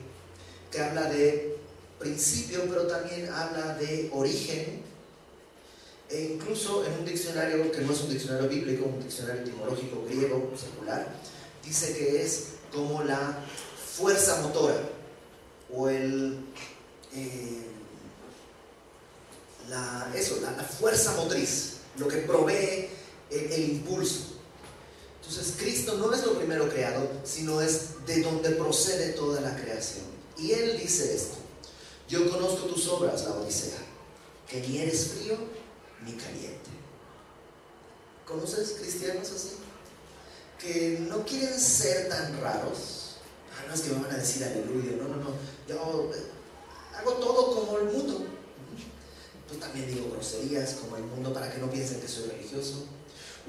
que habla de principio, pero también habla de origen, e incluso en un diccionario que no es un diccionario bíblico, un diccionario etimológico griego secular, dice que es como la fuerza motora o el, eh, la, eso, la, fuerza motriz, lo que provee el impulso. Entonces Cristo no es lo primero creado, sino es de donde procede toda la creación. Y Él dice esto, yo conozco tus obras, la Odisea, que ni eres frío ni caliente. ¿Conoces cristianos así? Que no quieren ser tan raros. Ah, no es que me van a decir aleluya, no, no, no. Yo eh, hago todo como el mundo. Yo también digo groserías como el mundo para que no piensen que soy religioso.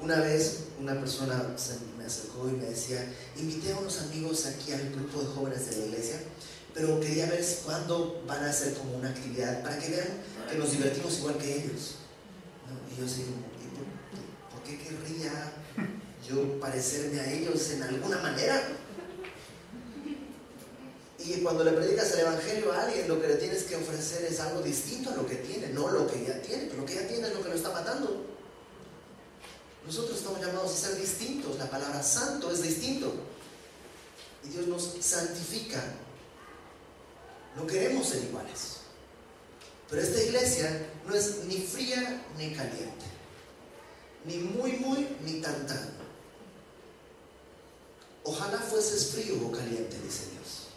Una vez una persona se me acercó y me decía, invité a unos amigos aquí al grupo de jóvenes de la iglesia, pero quería ver cuándo van a hacer como una actividad para que vean que nos divertimos igual que ellos. Y yo así, por, por, qué querría yo parecerme a ellos en alguna manera? Y cuando le predicas el Evangelio a alguien, lo que le tienes que ofrecer es algo distinto a lo que tiene, no lo que ya tiene, pero lo que ya tiene es lo que lo está matando. Nosotros estamos llamados a ser distintos. La palabra santo es distinto. Y Dios nos santifica. No queremos ser iguales. Pero esta iglesia no es ni fría ni caliente. Ni muy, muy, ni tan, tan. Ojalá fueses frío o caliente, dice Dios.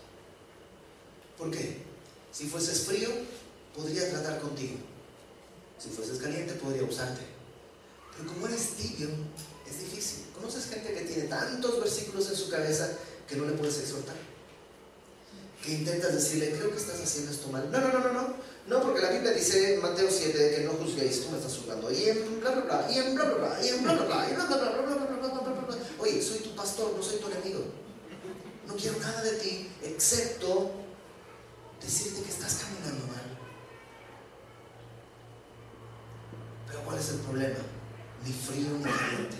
¿Por qué? Si fueses frío, podría tratar contigo. Si fueses caliente, podría usarte. Pero como eres tibio, es difícil. ¿Conoces gente que tiene tantos versículos en su cabeza que no le puedes exhortar? Que intentas decirle, creo que estás haciendo esto mal. No, no, no, no, no. No, porque la Biblia dice en Mateo 7 que no juzguéis, tú me estás juzgando. Y en bla, bla, bla, y en bla, bla, bla, y en bla, bla, bla, y bla, bla, bla, bla, bla, bla, bla, bla, bla. Oye, soy tu pastor, no soy tu enemigo. No quiero nada de ti excepto decirte que estás caminando mal. Pero ¿cuál es el problema? ni frío ni caliente.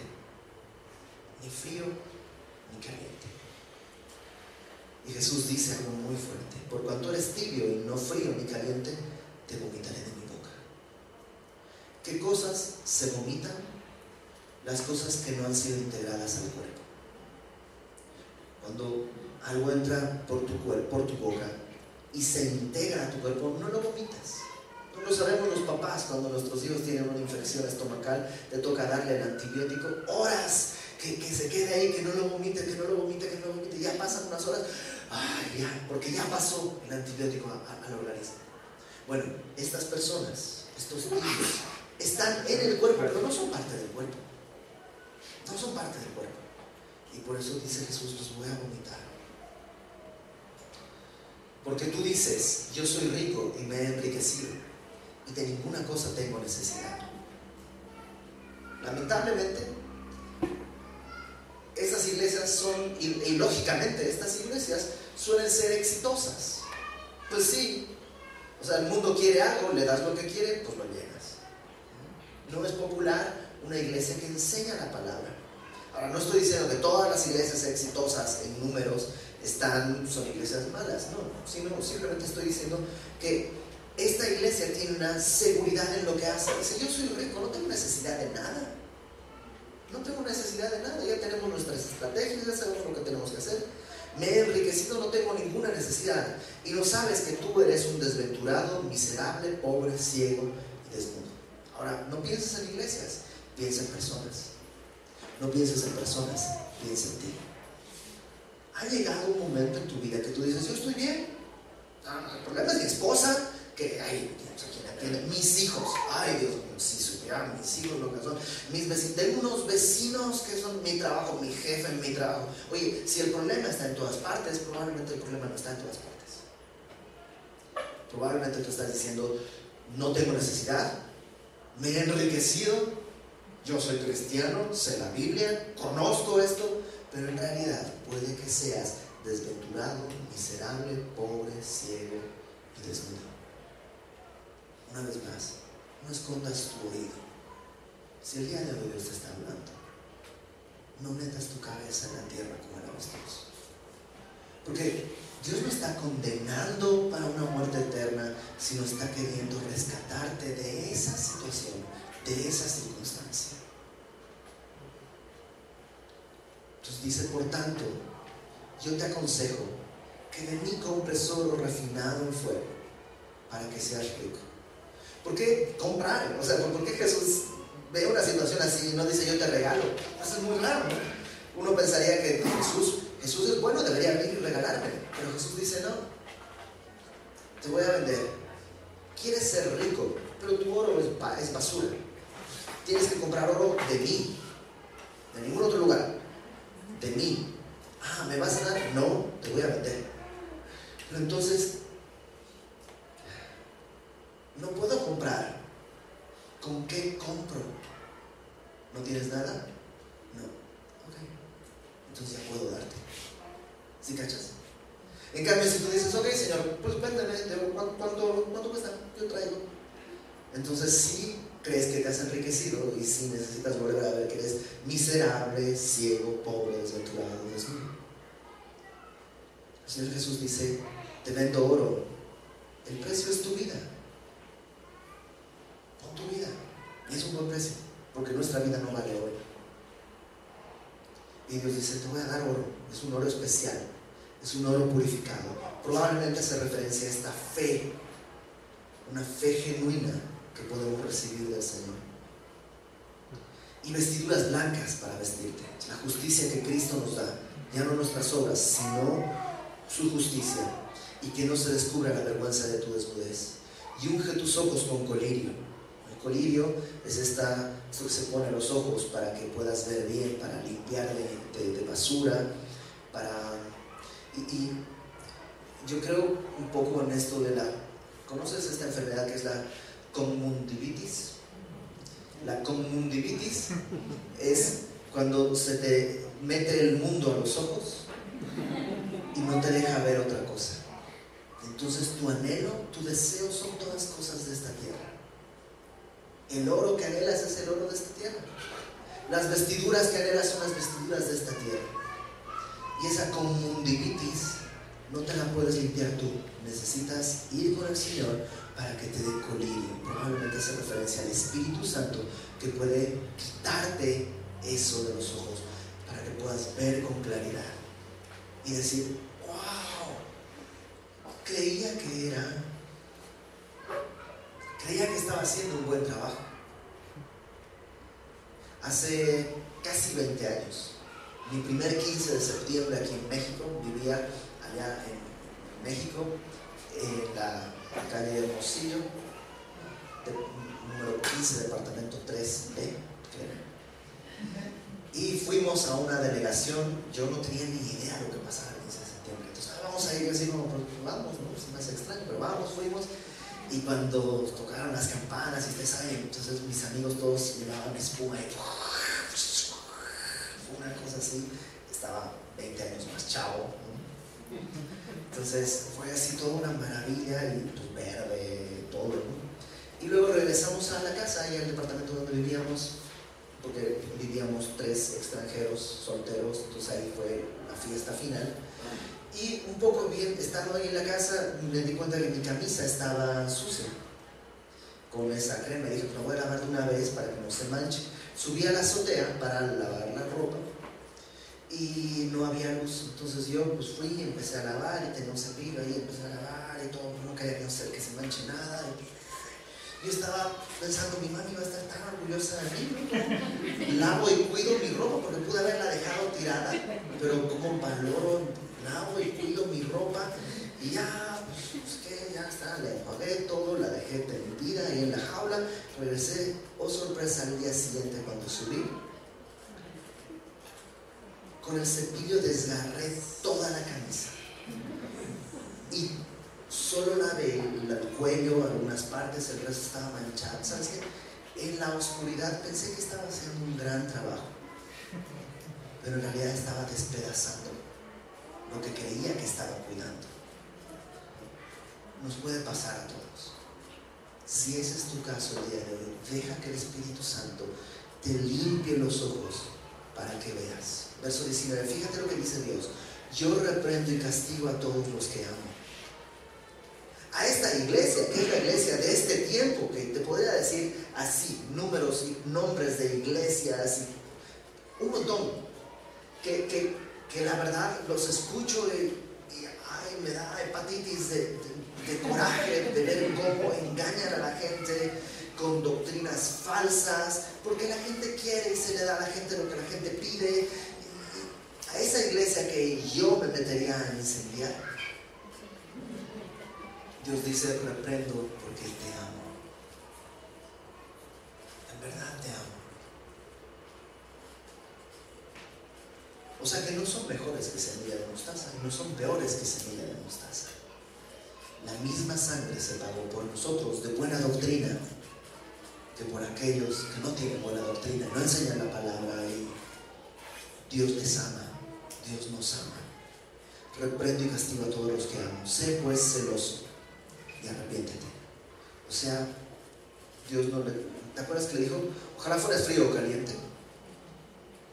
Ni frío ni caliente. Y Jesús dice algo muy fuerte, por cuanto eres tibio y no frío ni caliente, te vomitaré de mi boca. ¿Qué cosas se vomitan? Las cosas que no han sido integradas al cuerpo. Cuando algo entra por tu cuerpo, por tu boca y se integra a tu cuerpo, no lo vomitas lo sabemos los papás cuando nuestros hijos tienen una infección estomacal, te toca darle el antibiótico horas, que, se quede ahí, que no lo vomite, que no lo vomite, que no lo vomite. Ya pasan unas horas, ay, ya, porque ya pasó el antibiótico al organismo. Bueno, estas personas, estos niños, están en el cuerpo, pero no son parte del cuerpo. No son parte del cuerpo. Y por eso dice Jesús, los voy a vomitar. Porque tú dices, yo soy rico y me he enriquecido y de ninguna cosa tengo necesidad. Lamentablemente, estas iglesias son, y, lógicamente estas iglesias suelen ser exitosas. Pues sí, o sea, el mundo quiere algo, le das lo que quiere, pues lo llenas. No es popular una iglesia que enseña la palabra. Ahora, no estoy diciendo que todas las iglesias exitosas en números están, son iglesias malas, no, sino simplemente estoy diciendo que esta iglesia tiene una seguridad en lo que hace. Dice, yo soy rico, no tengo necesidad de nada. No tengo necesidad de nada, ya tenemos nuestras estrategias, ya sabemos lo que tenemos que hacer. Me he enriquecido, no tengo ninguna necesidad. Y no sabes que tú eres un desventurado, miserable, pobre, ciego y desnudo. Ahora, no pienses en iglesias, piensa en personas. No pienses en personas, piensa en ti. Ha llegado un momento en tu vida que tú dices, yo estoy bien. Ah, el problema es mi esposa, que, hay mis hijos, ay Dios si supieran mis hijos lo que son, mis vecinos, tengo unos vecinos que son mi trabajo, mi jefe, mi trabajo. Oye, si el problema está en todas partes, probablemente el problema no está en todas partes. Probablemente tú estás diciendo, no tengo necesidad, me he enriquecido, yo soy cristiano, sé la Biblia, conozco esto, pero en realidad puede que seas desventurado, miserable, pobre, ciego y desnudo. Una vez más, no escondas tu oído. Si el día de hoy Dios te está hablando, no metas tu cabeza en la tierra como era Dios. Porque Dios no está condenando para una muerte eterna, sino está queriendo rescatarte de esa situación, de esa circunstancia. Entonces dice, por tanto, yo te aconsejo que de mí compres oro refinado en fuego para que seas rico. ¿Por qué comprar? O sea, ¿por qué Jesús ve una situación así y no dice yo te regalo? Eso es muy raro. Uno pensaría que Jesús Jesús es bueno, debería venir y regalarme. Pero Jesús dice, no, te voy a vender. Quieres ser rico, pero tu oro es, basura. Tienes que comprar oro de mí, de ningún otro lugar, de mí. Ah, ¿me vas a dar? No, te voy a vender. Pero entonces, no puedo comprar. ¿Con qué compro? ¿No tienes nada? No. Ok. Entonces ya puedo darte. ¿Sí cachas? En cambio, si tú dices, ok, Señor, pues cuéntame, ¿cuánto, cuánto, cuesta? Yo traigo. Entonces sí crees que te has enriquecido y sí necesitas volver a ver que eres miserable, ciego, pobre, desventurado, desnudo. El Señor Jesús dice, te vendo oro, el precio es tu vida. Tu vida. Y es un buen precio, porque nuestra vida no vale oro. Y Dios dice, te voy a dar oro, es un oro especial, es un oro purificado. Probablemente hace referencia a esta fe, una fe genuina que podemos recibir del Señor. Y vestiduras blancas para vestirte, la justicia que Cristo nos da, ya no nuestras obras, sino su justicia, y que no se descubra la vergüenza de tu desnudez. Y unge tus ojos con colirio colirio es esta, esto que se pone a los ojos para que puedas ver bien, para limpiar de, basura, para... Y, yo creo un poco en esto de la... ¿Conoces esta enfermedad que es la conjuntivitis? La conjuntivitis es cuando se te mete el mundo a los ojos y no te deja ver otra cosa. Entonces tu anhelo, tu deseo son todas cosas de esta tierra. El oro que anhelas es el oro de esta tierra. Las vestiduras que anhelas son las vestiduras de esta tierra. Y esa conjuntivitis no te la puedes limpiar tú. Necesitas ir con el Señor para que te dé colirio. Probablemente hace referencia al Espíritu Santo que puede quitarte eso de los ojos para que puedas ver con claridad y decir, wow, creía que era Creía que estaba haciendo un buen trabajo. Hace casi 20 años, mi primer 15 de septiembre aquí en México, vivía allá en México, en la, calle de Hermosillo, número 15, departamento 3B, Y fuimos a una delegación, yo no tenía ni idea de lo que pasaba el 15 de septiembre. Entonces, ah, vamos a ir así como, pues, vamos, no, es más extraño, pero vamos, fuimos. Y cuando tocaron las campanas, y ustedes saben, entonces mis amigos todos llevaban espuma y una cosa así. Estaba 20 años más chavo. Entonces fue así toda una maravilla y pues verde, todo. Y luego regresamos a la casa y al departamento donde vivíamos, porque vivíamos tres extranjeros solteros, entonces ahí fue la fiesta final. Y un poco bien, estando ahí en la casa, me di cuenta que mi camisa estaba sucia con esa crema. Y dije, pues voy a lavar de una vez para que no se manche. Subí a la azotea para lavar la ropa y no había luz. Entonces yo pues fui y empecé a lavar y tenía un cepillo ahí, empecé a lavar y todo, no quería que, que se manche nada. Yo estaba pensando, mi mami va a estar tan orgullosa de mí. Lavo y cuido mi ropa porque pude haberla dejado tirada, pero como valoro lavo y cuido mi ropa y ya, pues, que ya está, le apagué todo, la dejé tendida ahí en la jaula, regresé, oh sorpresa, al día siguiente cuando subí, con el cepillo desgarré toda la camisa y solo lavé el, el cuello, algunas partes, el resto estaba manchado, ¿sabes qué? En la oscuridad pensé que estaba haciendo un gran trabajo, pero en realidad estaba despedazando lo que creía que estaba cuidando. Nos puede pasar a todos. Si ese es tu caso el día de hoy, deja que el Espíritu Santo te limpie los ojos para que veas. Verso 19, fíjate lo que dice Dios. Yo reprendo y castigo a todos los que amo. A esta iglesia, que es la iglesia de este tiempo, que te podría decir así, números y nombres de iglesias, un montón, que, la verdad los escucho y, ay, me da hepatitis de, de coraje de ver cómo engañan a la gente con doctrinas falsas, porque la gente quiere y se le da a la gente lo que la gente pide. A esa iglesia que yo me metería a incendiar, Dios dice, reprendo porque te amo. En verdad te amo. O sea que no son mejores que semilla de mostaza no son peores que semilla de mostaza. La misma sangre se pagó por nosotros de buena doctrina que por aquellos que no tienen buena doctrina, no enseñan la palabra y Dios les ama, Dios nos ama. Reprendo y castigo a todos los que amo. Sé pues celoso y arrepiéntete. O sea, Dios no le... ¿Te acuerdas que le dijo? Ojalá fueras frío o caliente.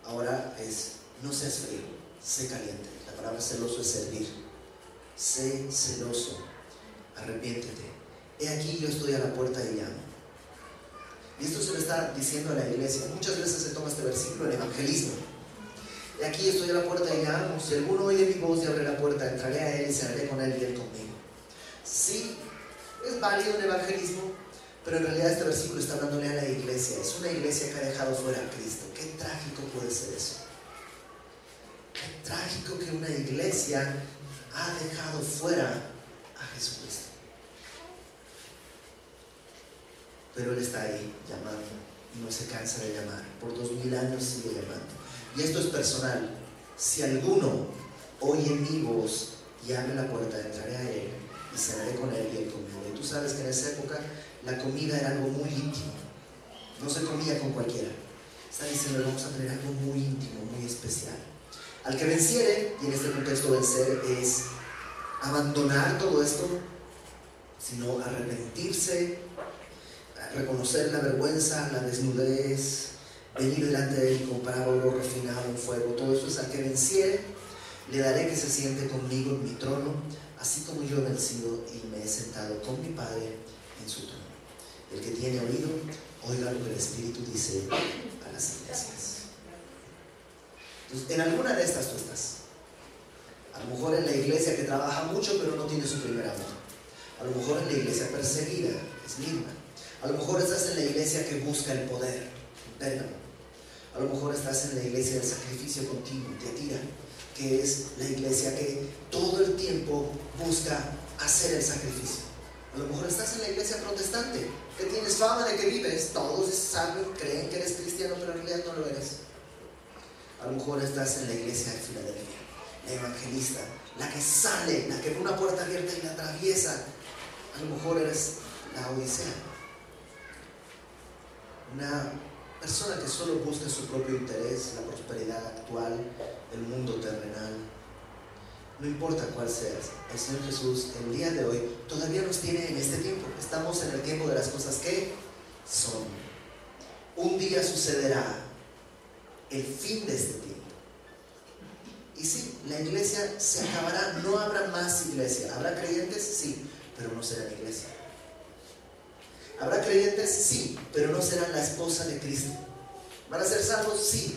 Ahora es, no seas frío, sé caliente. La palabra celoso es servir. Sé celoso, arrepiéntete. He aquí yo estoy a la puerta y llamo. Y esto se lo está diciendo a la iglesia. Muchas veces se toma este versículo en evangelismo. Y aquí estoy a la puerta y llamo. Si alguno oye mi voz y abre la puerta, entraré a él y cenaré con él y él conmigo. Sí, es válido el evangelismo, pero en realidad este versículo está hablándole a la iglesia. Es una iglesia que ha dejado fuera a Cristo. Qué trágico puede ser eso. Trágico que una iglesia ha dejado fuera a Jesucristo. pero Él está ahí llamando y no se cansa de llamar. Por dos mil años sigue llamando. Y esto es personal. Si alguno oye mi voz y abre la puerta, entraré a Él y cenaré con Él y Él conmigo. Y tú sabes que en esa época la comida era algo muy íntimo. No se comía con cualquiera. Está diciendo, vamos a tener algo muy íntimo, muy especial. Al que venciere, y en este contexto vencer es abandonar todo esto, sino arrepentirse, reconocer la vergüenza, la desnudez, venir delante de él con oro refinado en fuego, todo eso es al que venciere, le daré que se siente conmigo en mi trono, así como yo he vencido y me he sentado con mi Padre en su trono. El que tiene oído, oiga lo que el Espíritu dice a las iglesias. Entonces, en alguna de estas tú estás. A lo mejor en la iglesia que trabaja mucho pero no tiene su primer amor. A lo mejor en la iglesia perseguida, es misma. A lo mejor estás en la iglesia que busca el poder, A lo mejor estás en la iglesia del sacrificio continuo, Teatira, que es la iglesia que todo el tiempo busca hacer el sacrificio. A lo mejor estás en la iglesia protestante, que tienes fama de que vives, todos saben, creen que eres cristiano, pero en realidad no lo eres. A lo mejor estás en la iglesia de Filadelfia, la evangelista, la que sale, la que ve una puerta abierta y la atraviesa. A lo mejor eres la Odisea una persona que solo busca su propio interés, la prosperidad actual, el mundo terrenal. No importa cuál seas, el Señor Jesús el día de hoy todavía nos tiene en este tiempo. Estamos en el tiempo de las cosas que son. Un día sucederá el fin de este tiempo. Y sí, la iglesia se acabará, no habrá más iglesia. ¿Habrá creyentes? Sí, pero no será iglesia. ¿Habrá creyentes? Sí, pero no serán la esposa de Cristo. ¿Van a ser salvos? Sí.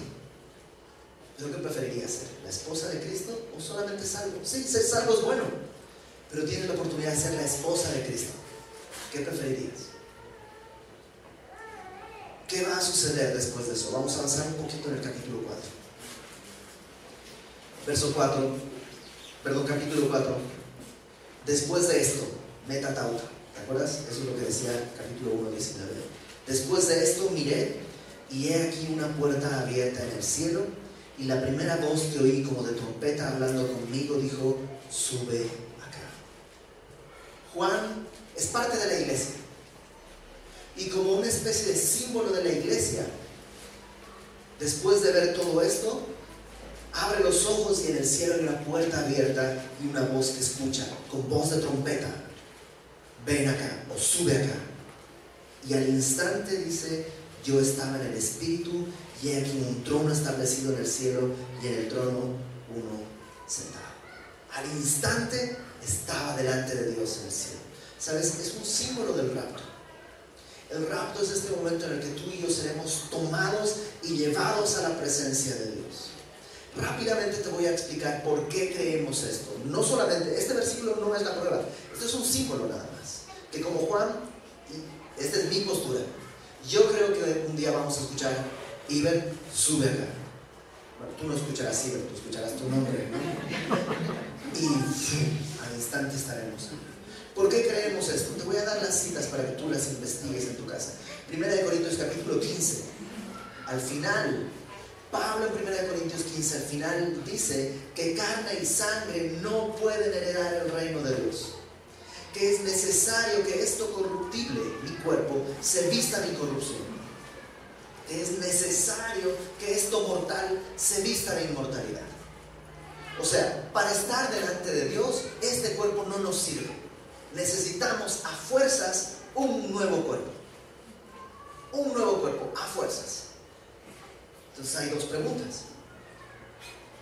¿Pero qué preferiría ser? ¿La esposa de Cristo o solamente salvo? Sí, ser salvo es bueno, pero tienes la oportunidad de ser la esposa de Cristo. ¿Qué preferirías? ¿Qué va a suceder después de eso? Vamos a avanzar un poquito en el capítulo 4. Verso 4, perdón, capítulo 4. Después de esto, meta tauta. ¿Te acuerdas? Eso es lo que decía el capítulo 1, 19. Después de esto miré y he aquí una puerta abierta en el cielo y la primera voz que oí como de trompeta hablando conmigo dijo, sube acá. Juan es parte de la iglesia. Y como una especie de símbolo de la iglesia, después de ver todo esto, abre los ojos y en el cielo hay una puerta abierta y una voz que escucha, con voz de trompeta, ven acá o sube acá. Y al instante dice, yo estaba en el Espíritu y aquí un trono establecido en el cielo y en el trono uno sentado. Al instante estaba delante de Dios en el cielo. ¿Sabes? Es un símbolo del rapto. El rapto es este momento en el que tú y yo seremos tomados y llevados a la presencia de Dios. Rápidamente te voy a explicar por qué creemos esto. No solamente, este versículo no es la prueba, esto es un símbolo nada más. Que como Juan, esta es mi postura, yo creo que un día vamos a escuchar, Iber, sube acá. Bueno, tú no escucharás Iber, tú escucharás tu nombre, ¿no? Y al instante estaremos. ¿Por qué creemos esto? Te voy a dar las citas para que tú las investigues en tu casa. Primera de Corintios capítulo 15. Al final, Pablo en Primera de Corintios 15, al final dice que carne y sangre no pueden heredar el reino de Dios que es necesario que esto corruptible, mi cuerpo, se vista de incorrupción. Que es necesario que esto mortal se vista de inmortalidad. O sea, para estar delante de Dios, este cuerpo no nos sirve. Necesitamos a fuerzas un nuevo cuerpo. Un nuevo cuerpo, a fuerzas. Entonces hay dos preguntas.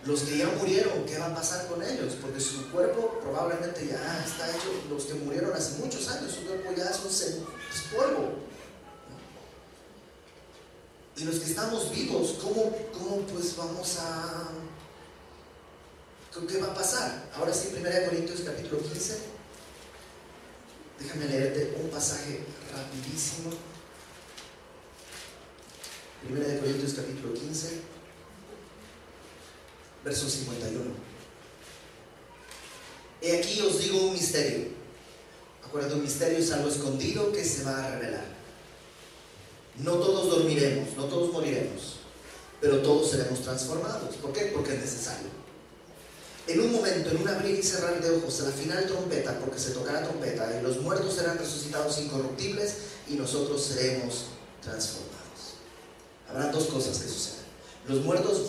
Los que ya murieron, ¿qué va a pasar con ellos? Porque su cuerpo probablemente ya está hecho, los que murieron hace muchos años, su cuerpo ya es un polvo. Y los que estamos vivos, ¿cómo, cómo pues vamos a... ¿Qué va a pasar? Ahora sí, 1 Corintios capítulo 15. Déjame leerte un pasaje rapidísimo. 1 Corintios capítulo 15 verso 51. He aquí os digo un misterio. Acuérdate, un misterio es algo escondido que se va a revelar. No todos dormiremos, no todos moriremos, pero todos seremos transformados. ¿Por qué? Porque es necesario. En un momento, en un abrir y cerrar de ojos, a la final trompeta, porque se tocará trompeta, y los muertos serán resucitados incorruptibles y nosotros seremos transformados. Habrá dos cosas que suceden. Los muertos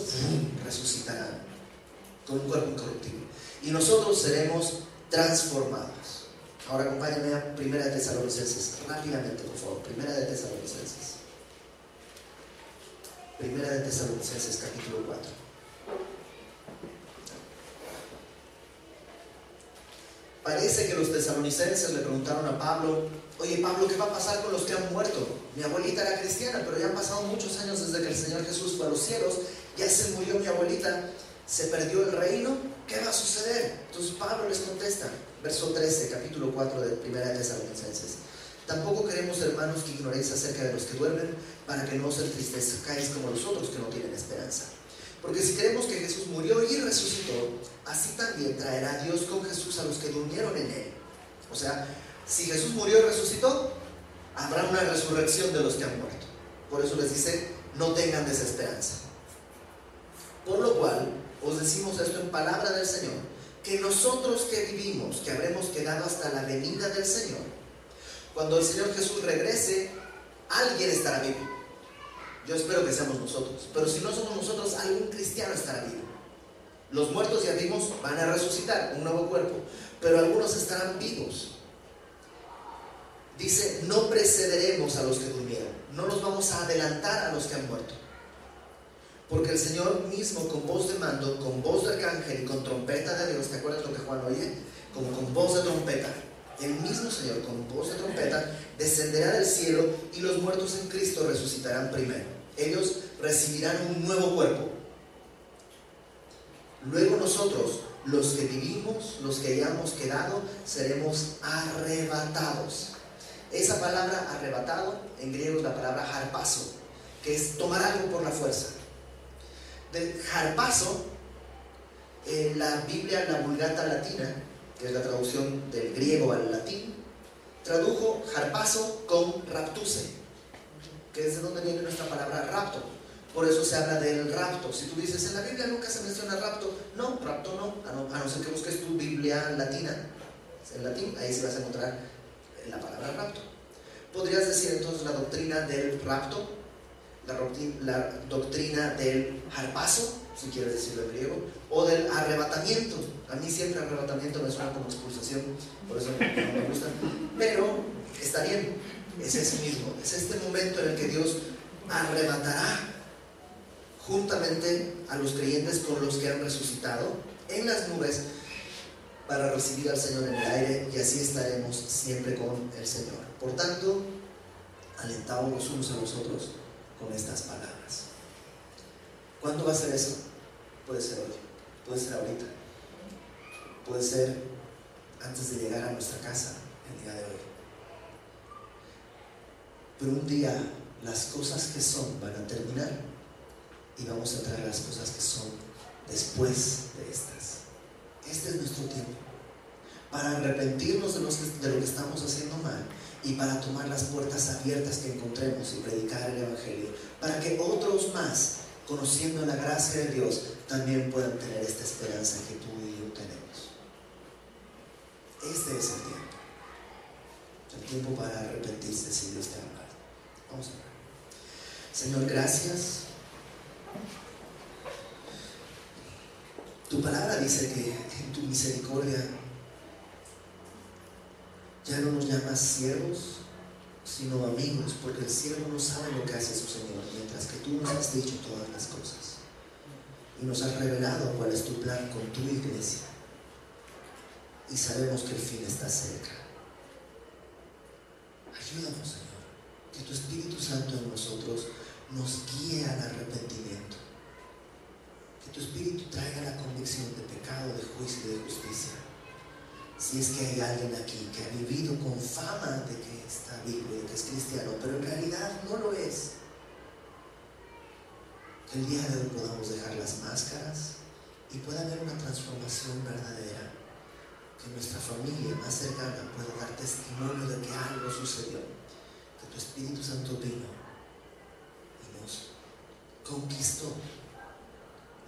resucitarán con un cuerpo incorruptible. Y nosotros seremos transformados. Ahora acompáñenme a Primera de Tesalonicenses, rápidamente, por favor. Primera de Tesalonicenses. Primera de Tesalonicenses, capítulo 4. Parece que los tesalonicenses le preguntaron a Pablo, oye Pablo, ¿qué va a pasar con los que han muerto? Mi abuelita era cristiana, pero ya han pasado muchos años desde que el Señor Jesús fue a los cielos, ya se murió mi abuelita, se perdió el reino, ¿qué va a suceder? Entonces Pablo les contesta, verso 13, capítulo 4 de Primera Tesalonicenses. Tampoco queremos, hermanos, que ignoréis acerca de los que duermen, para que no os entristezcáis como los otros que no tienen esperanza. Porque si creemos que Jesús murió y resucitó, así también traerá Dios con Jesús a los que durmieron en él. O sea, si Jesús murió y resucitó, habrá una resurrección de los que han muerto. Por eso les dice, no tengan desesperanza. Por lo cual, os decimos esto en palabra del Señor, que nosotros que vivimos, que habremos quedado hasta la venida del Señor, cuando el Señor Jesús regrese, alguien estará vivo. Yo espero que seamos nosotros, pero si no somos nosotros, algún cristiano estará vivo. Los muertos ya vimos van a resucitar, un nuevo cuerpo, pero algunos estarán vivos. Dice, no precederemos a los que durmieron, no nos vamos a adelantar a los que han muerto. Porque el Señor mismo con voz de mando, con voz de arcángel y con trompeta de Dios, ¿te acuerdas lo que Juan oye? Como con voz de trompeta. El mismo Señor con voz de trompeta descenderá del cielo y los muertos en Cristo resucitarán primero. Ellos recibirán un nuevo cuerpo. Luego nosotros, los que vivimos, los que hayamos quedado, seremos arrebatados. Esa palabra arrebatado en griego es la palabra harpazo, que es tomar algo por la fuerza de harpazo, en la Biblia, la Vulgata Latina, que es la traducción del griego al latín, tradujo harpazo con raptuse, que es de donde viene nuestra palabra rapto. Por eso se habla del rapto. Si tú dices, en la Biblia nunca se menciona rapto, no, rapto no, a no, a ser que busques tu Biblia latina, en latín, ahí se vas a encontrar la palabra rapto. podrías decir entonces la doctrina del rapto, la, doctrina del harpazo, si quieres decirlo en griego, o del arrebatamiento. A mí siempre arrebatamiento me suena como expulsación, por eso no me gusta. Pero está bien, es ese mismo, es este momento en el que Dios arrebatará juntamente a los creyentes con los que han resucitado en las nubes para recibir al Señor en el aire y así estaremos siempre con el Señor. Por tanto, alentamos los unos a los otros con estas palabras. ¿Cuándo va a ser eso? Puede ser hoy, puede ser ahorita, puede ser antes de llegar a nuestra casa el día de hoy. Pero un día las cosas que son van a terminar y vamos a entrar a las cosas que son después de estas. Este es nuestro tiempo para arrepentirnos de, lo que estamos haciendo mal y para tomar las puertas abiertas que encontremos y predicar el Evangelio, para que otros más, conociendo la gracia de Dios, también puedan tener esta esperanza que tú y yo tenemos. Este es el tiempo. El tiempo para arrepentirse si Dios te hablado. Señor, gracias. Tu palabra dice que en tu misericordia ya no nos llamas siervos, sino amigos, porque el siervo no sabe lo que hace su Señor, mientras que tú nos has dicho todas las cosas y nos has revelado cuál es tu plan con tu iglesia. Y sabemos que el fin está cerca. Ayúdanos, Señor, que tu Espíritu Santo en nosotros nos guíe al arrepentimiento. Que tu Espíritu traiga la convicción de pecado, de juicio y de justicia si es que hay alguien aquí que ha vivido con fama de que está vivo y que es cristiano, pero en realidad no lo es. Que el día de hoy podamos dejar las máscaras y pueda haber una transformación verdadera. Que nuestra familia más cercana pueda dar testimonio de que algo sucedió. Tu Espíritu Santo vino y nos conquistó,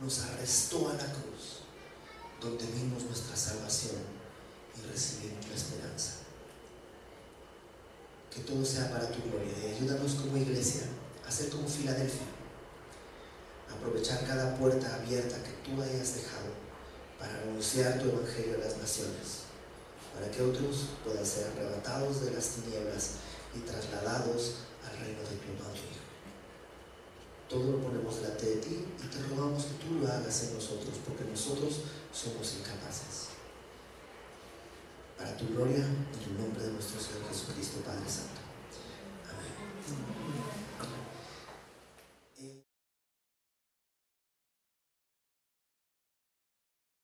nos arrestó a la cruz, donde vimos nuestra salvación y recibir la esperanza. Que todo sea para tu gloria y ayúdanos como iglesia a ser como Filadelfia, aprovechar cada puerta abierta que tú hayas dejado para anunciar tu evangelio a las naciones, para que otros puedan ser arrebatados de las tinieblas y trasladados al reino de tu amado Hijo. Todo lo ponemos delante de ti y te rogamos que tú lo hagas en nosotros, porque nosotros somos incapaces para tu gloria, en el nombre de nuestro Señor Jesucristo, Padre Santo. Amén.